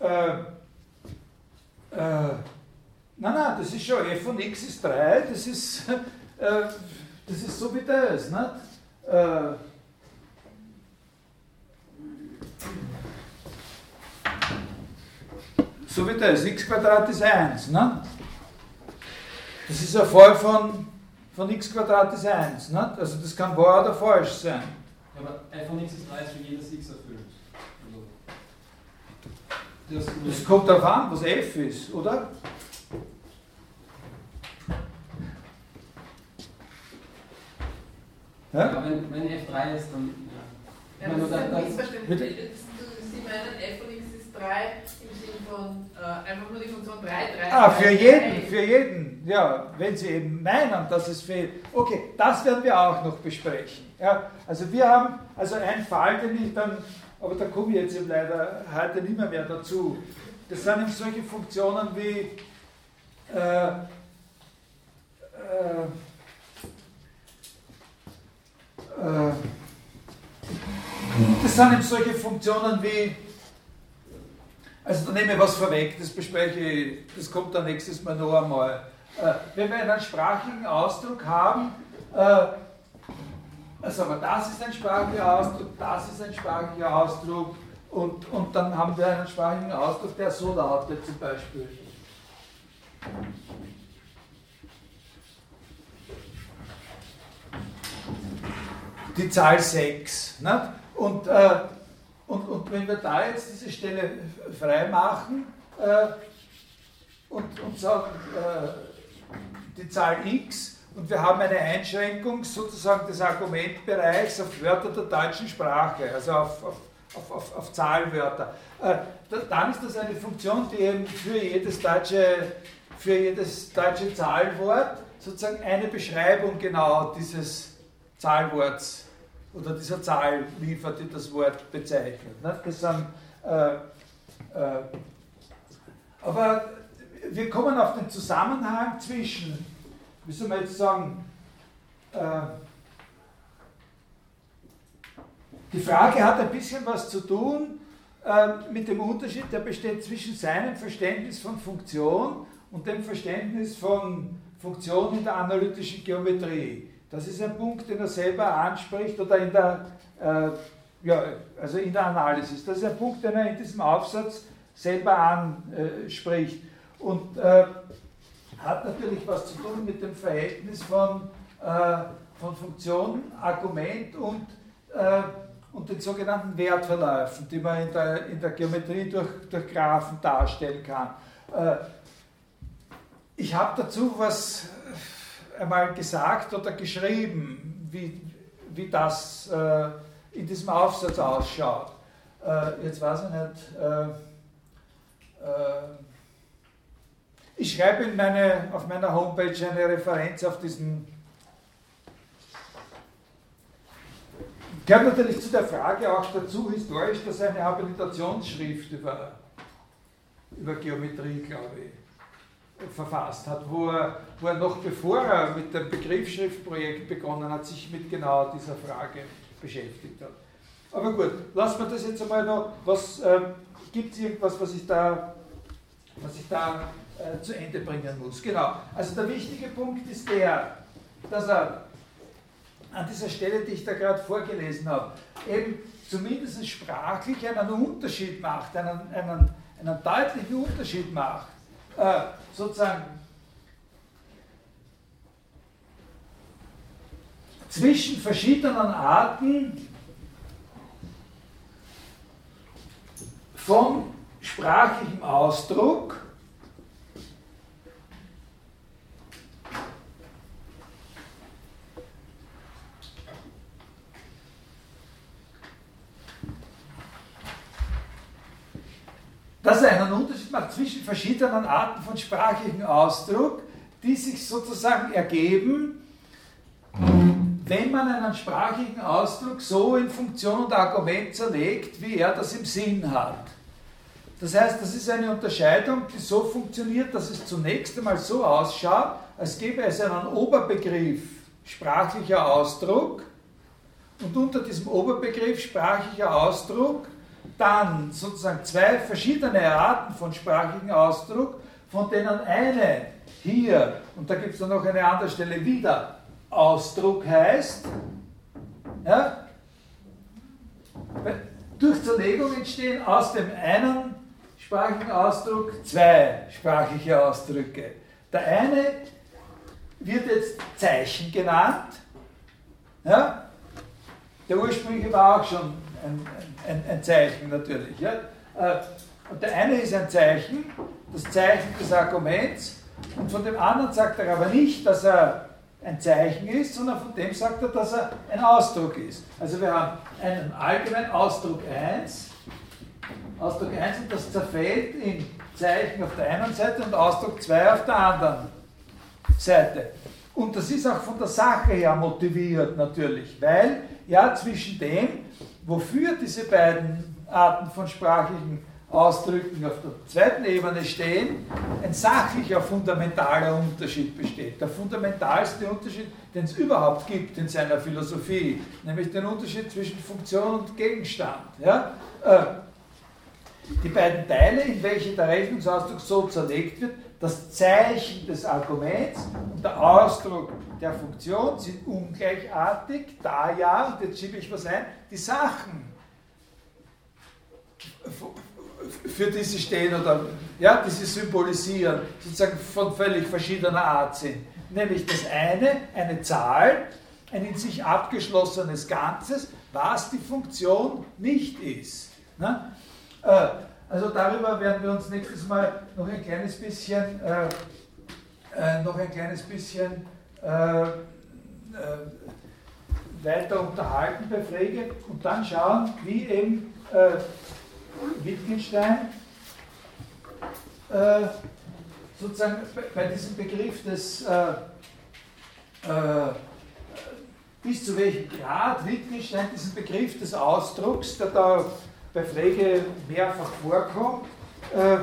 äh, äh, nein, nein, das ist schon f von x ist 3, das ist, äh, das ist so wie das. Nicht? Äh, so wie das, x Quadrat ist 1. Ne? Das ist ein Fall von, von x Quadrat ist 1. Ne? Also das kann wahr oder falsch sein. Ja, aber f von x ist 3 ist für jedes x erfüllt. Das, das kommt darauf an, was f ist, oder? Ja, wenn, wenn f3 ist, dann. Ja, ja das ist ein Missverständnis. Sie meinen, f von x ist 3 im Sinne von äh, einfach nur die Funktion 3, 3. Ah, für 3, jeden, 3. für jeden. Ja, wenn Sie eben meinen, dass es fehlt. Okay, das werden wir auch noch besprechen. Ja, also wir haben, also ein Fall, den ich dann aber da komme ich jetzt eben leider heute nicht mehr, mehr dazu. Das sind eben solche Funktionen wie äh, äh, äh, das sind eben solche Funktionen wie, also da nehme ich was vorweg, das bespreche ich, das kommt dann nächstes Mal noch einmal. Äh, wenn wir einen sprachigen Ausdruck haben, äh, also das ist ein sprachlicher Ausdruck, das ist ein sprachlicher Ausdruck und, und dann haben wir einen sprachlichen Ausdruck, der so lautet zum Beispiel. Die Zahl 6. Ne? Und, äh, und, und wenn wir da jetzt diese Stelle frei machen äh, und, und sagen, äh, die Zahl x und wir haben eine Einschränkung sozusagen des Argumentbereichs auf Wörter der deutschen Sprache, also auf, auf, auf, auf, auf Zahlwörter. Äh, dann ist das eine Funktion, die eben für jedes deutsche, für jedes deutsche Zahlwort sozusagen eine Beschreibung genau dieses Zahlworts oder dieser Zahl liefert, die das Wort bezeichnet. Ne? Das sind, äh, äh, aber wir kommen auf den Zusammenhang zwischen wie soll man jetzt sagen, äh, die Frage hat ein bisschen was zu tun äh, mit dem Unterschied, der besteht zwischen seinem Verständnis von Funktion und dem Verständnis von Funktion in der analytischen Geometrie. Das ist ein Punkt, den er selber anspricht oder in der, äh, ja, also in der Analysis. Das ist ein Punkt, den er in diesem Aufsatz selber anspricht. Und äh, hat natürlich was zu tun mit dem Verhältnis von, äh, von Funktion, Argument und, äh, und den sogenannten Wertverläufen, die man in der, in der Geometrie durch, durch Graphen darstellen kann. Äh, ich habe dazu was einmal gesagt oder geschrieben, wie, wie das äh, in diesem Aufsatz ausschaut. Äh, jetzt weiß ich nicht. Äh, äh, ich schreibe in meine, auf meiner Homepage eine Referenz auf diesen. Gehört natürlich zu der Frage auch dazu, historisch, dass eine Habilitationsschrift über, über Geometrie, glaube ich, verfasst hat, wo er, wo er noch bevor er mit dem Begriffsschriftprojekt begonnen hat, sich mit genau dieser Frage beschäftigt hat. Aber gut, lassen wir das jetzt einmal noch. Was äh, gibt es irgendwas, was ich da, was ich da äh, zu Ende bringen muss? Genau. Also der wichtige Punkt ist der, dass er an dieser Stelle, die ich da gerade vorgelesen habe, eben zumindest sprachlich einen Unterschied macht, einen, einen, einen deutlichen Unterschied macht, äh, sozusagen zwischen verschiedenen Arten von sprachlichem Ausdruck dass er einen Unterschied macht zwischen verschiedenen Arten von sprachlichem Ausdruck, die sich sozusagen ergeben, wenn man einen sprachlichen Ausdruck so in Funktion und Argument zerlegt, wie er das im Sinn hat. Das heißt, das ist eine Unterscheidung, die so funktioniert, dass es zunächst einmal so ausschaut, als gäbe es einen Oberbegriff sprachlicher Ausdruck und unter diesem Oberbegriff sprachlicher Ausdruck dann sozusagen zwei verschiedene Arten von sprachlichen Ausdruck, von denen eine hier, und da gibt es dann noch eine andere Stelle wieder, Ausdruck heißt, ja, durch Zerlegung entstehen aus dem einen sprachlichen Ausdruck zwei sprachliche Ausdrücke. Der eine wird jetzt Zeichen genannt. Ja? Der ursprüngliche war auch schon ein, ein, ein Zeichen natürlich. Ja? Äh, und der eine ist ein Zeichen, das Zeichen des Arguments, und von dem anderen sagt er aber nicht, dass er ein Zeichen ist, sondern von dem sagt er, dass er ein Ausdruck ist. Also wir haben einen allgemeinen Ausdruck 1, Ausdruck 1 und das zerfällt in Zeichen auf der einen Seite und Ausdruck 2 auf der anderen Seite. Und das ist auch von der Sache her motiviert natürlich, weil ja zwischen dem, wofür diese beiden Arten von sprachlichen Ausdrücken auf der zweiten Ebene stehen, ein sachlicher, fundamentaler Unterschied besteht. Der fundamentalste Unterschied, den es überhaupt gibt in seiner Philosophie, nämlich den Unterschied zwischen Funktion und Gegenstand. Ja? Äh, die beiden Teile, in welche der Rechnungsausdruck so zerlegt wird, das Zeichen des Arguments und der Ausdruck der Funktion sind ungleichartig, da ja, und jetzt schiebe ich was ein, die Sachen für die sie stehen oder ja, die sie symbolisieren, sozusagen von völlig verschiedener Art sind. Nämlich das eine, eine Zahl, ein in sich abgeschlossenes Ganzes, was die Funktion nicht ist. Ne? Also darüber werden wir uns nächstes Mal noch ein kleines bisschen, äh, äh, noch ein kleines bisschen äh, äh, weiter unterhalten bei Frege und dann schauen, wie eben äh, Wittgenstein äh, sozusagen bei diesem Begriff des bis zu welchem Grad Wittgenstein diesen Begriff des Ausdrucks, der da bei Frege mehrfach vorkommt, äh,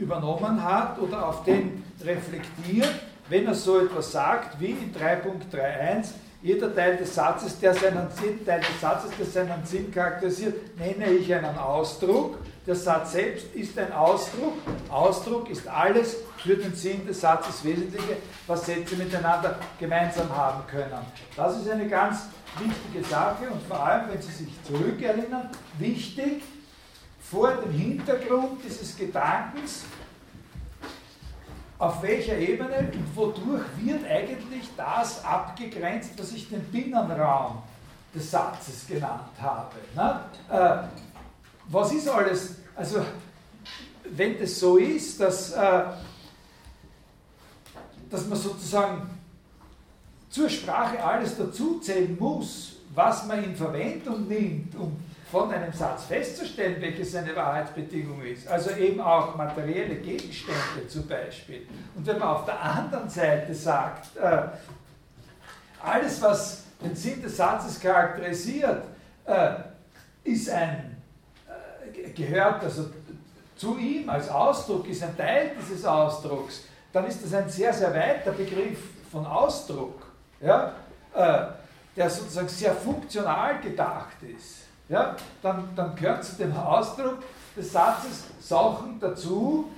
übernommen hat oder auf den reflektiert, wenn er so etwas sagt wie in 3.31 jeder Teil des Satzes, der seinen Sinn, Teil des Satzes, der seinen Sinn charakterisiert, nenne ich einen Ausdruck. Der Satz selbst ist ein Ausdruck. Ausdruck ist alles für den Sinn des Satzes Wesentliche, was Sätze miteinander gemeinsam haben können. Das ist eine ganz wichtige Sache und vor allem, wenn Sie sich zurückerinnern, wichtig vor dem Hintergrund dieses Gedankens, auf welcher Ebene und wodurch wird eigentlich das abgegrenzt, was ich den Binnenraum des Satzes genannt habe. Äh, was ist alles, also wenn das so ist, dass, äh, dass man sozusagen zur Sprache alles dazuzählen muss, was man in Verwendung nimmt, um von einem Satz festzustellen, welches seine Wahrheitsbedingung ist. Also eben auch materielle Gegenstände zum Beispiel. Und wenn man auf der anderen Seite sagt, äh, alles, was den Sinn des Satzes charakterisiert, äh, ist ein, äh, gehört also zu ihm als Ausdruck, ist ein Teil dieses Ausdrucks, dann ist das ein sehr, sehr weiter Begriff von Ausdruck, ja, äh, der sozusagen sehr funktional gedacht ist ja, dann, dann gehört zu dem Ausdruck des Satzes Sachen dazu,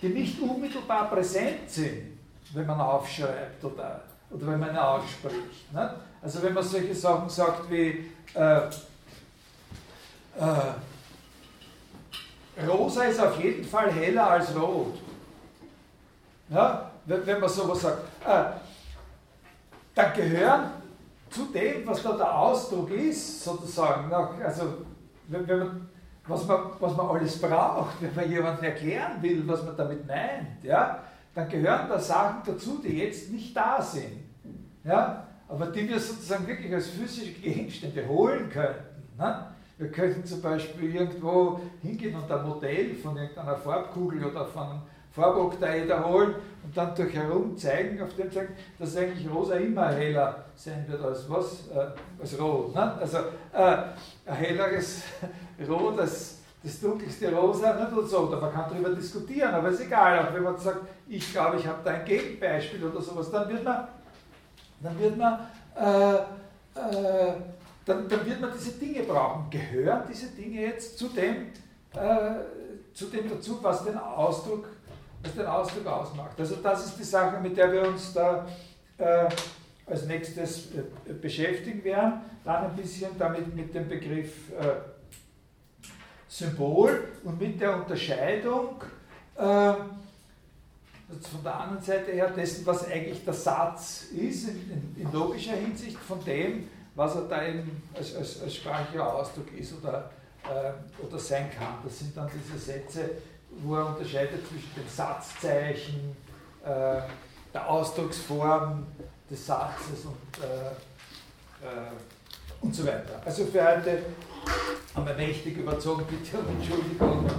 die nicht unmittelbar präsent sind, wenn man aufschreibt oder, oder wenn man ausspricht. Ne? Also wenn man solche Sachen sagt wie äh, äh, Rosa ist auf jeden Fall heller als rot. Ja, wenn, wenn man sowas sagt, äh, dann gehören zu dem, was da der Ausdruck ist, sozusagen, also wenn, wenn man, was, man, was man alles braucht, wenn man jemandem erklären will, was man damit meint, ja, dann gehören da Sachen dazu, die jetzt nicht da sind, ja, aber die wir sozusagen wirklich als physische Gegenstände holen könnten. Ne? Wir könnten zum Beispiel irgendwo hingehen und ein Modell von irgendeiner Farbkugel oder von Farboktaeder holen und dann durch herum zeigen, auf dem zeigen, dass eigentlich rosa immer heller sein wird als was? Äh, als rot. Ne? Also äh, ein helleres Rot als das dunkelste Rosa, nicht oder so. Da man kann darüber diskutieren, aber ist egal. Auch wenn man sagt, ich glaube, ich habe da ein Gegenbeispiel oder sowas, dann wird man, dann wird man, äh, äh, dann, dann wird man diese Dinge brauchen. Gehören diese Dinge jetzt zu dem, äh, zu dem dazu, was den Ausdruck was den Ausdruck ausmacht. Also das ist die Sache, mit der wir uns da äh, als nächstes äh, beschäftigen werden. Dann ein bisschen damit mit dem Begriff äh, Symbol und mit der Unterscheidung äh, von der anderen Seite her dessen, was eigentlich der Satz ist, in, in, in logischer Hinsicht von dem, was er da eben als, als, als sprachlicher Ausdruck ist oder, äh, oder sein kann. Das sind dann diese Sätze, wo er unterscheidet zwischen dem Satzzeichen, äh, der Ausdrucksform des Satzes und, äh, äh, und so weiter. Also für heute haben wir mächtig überzogen, bitte um Entschuldigung.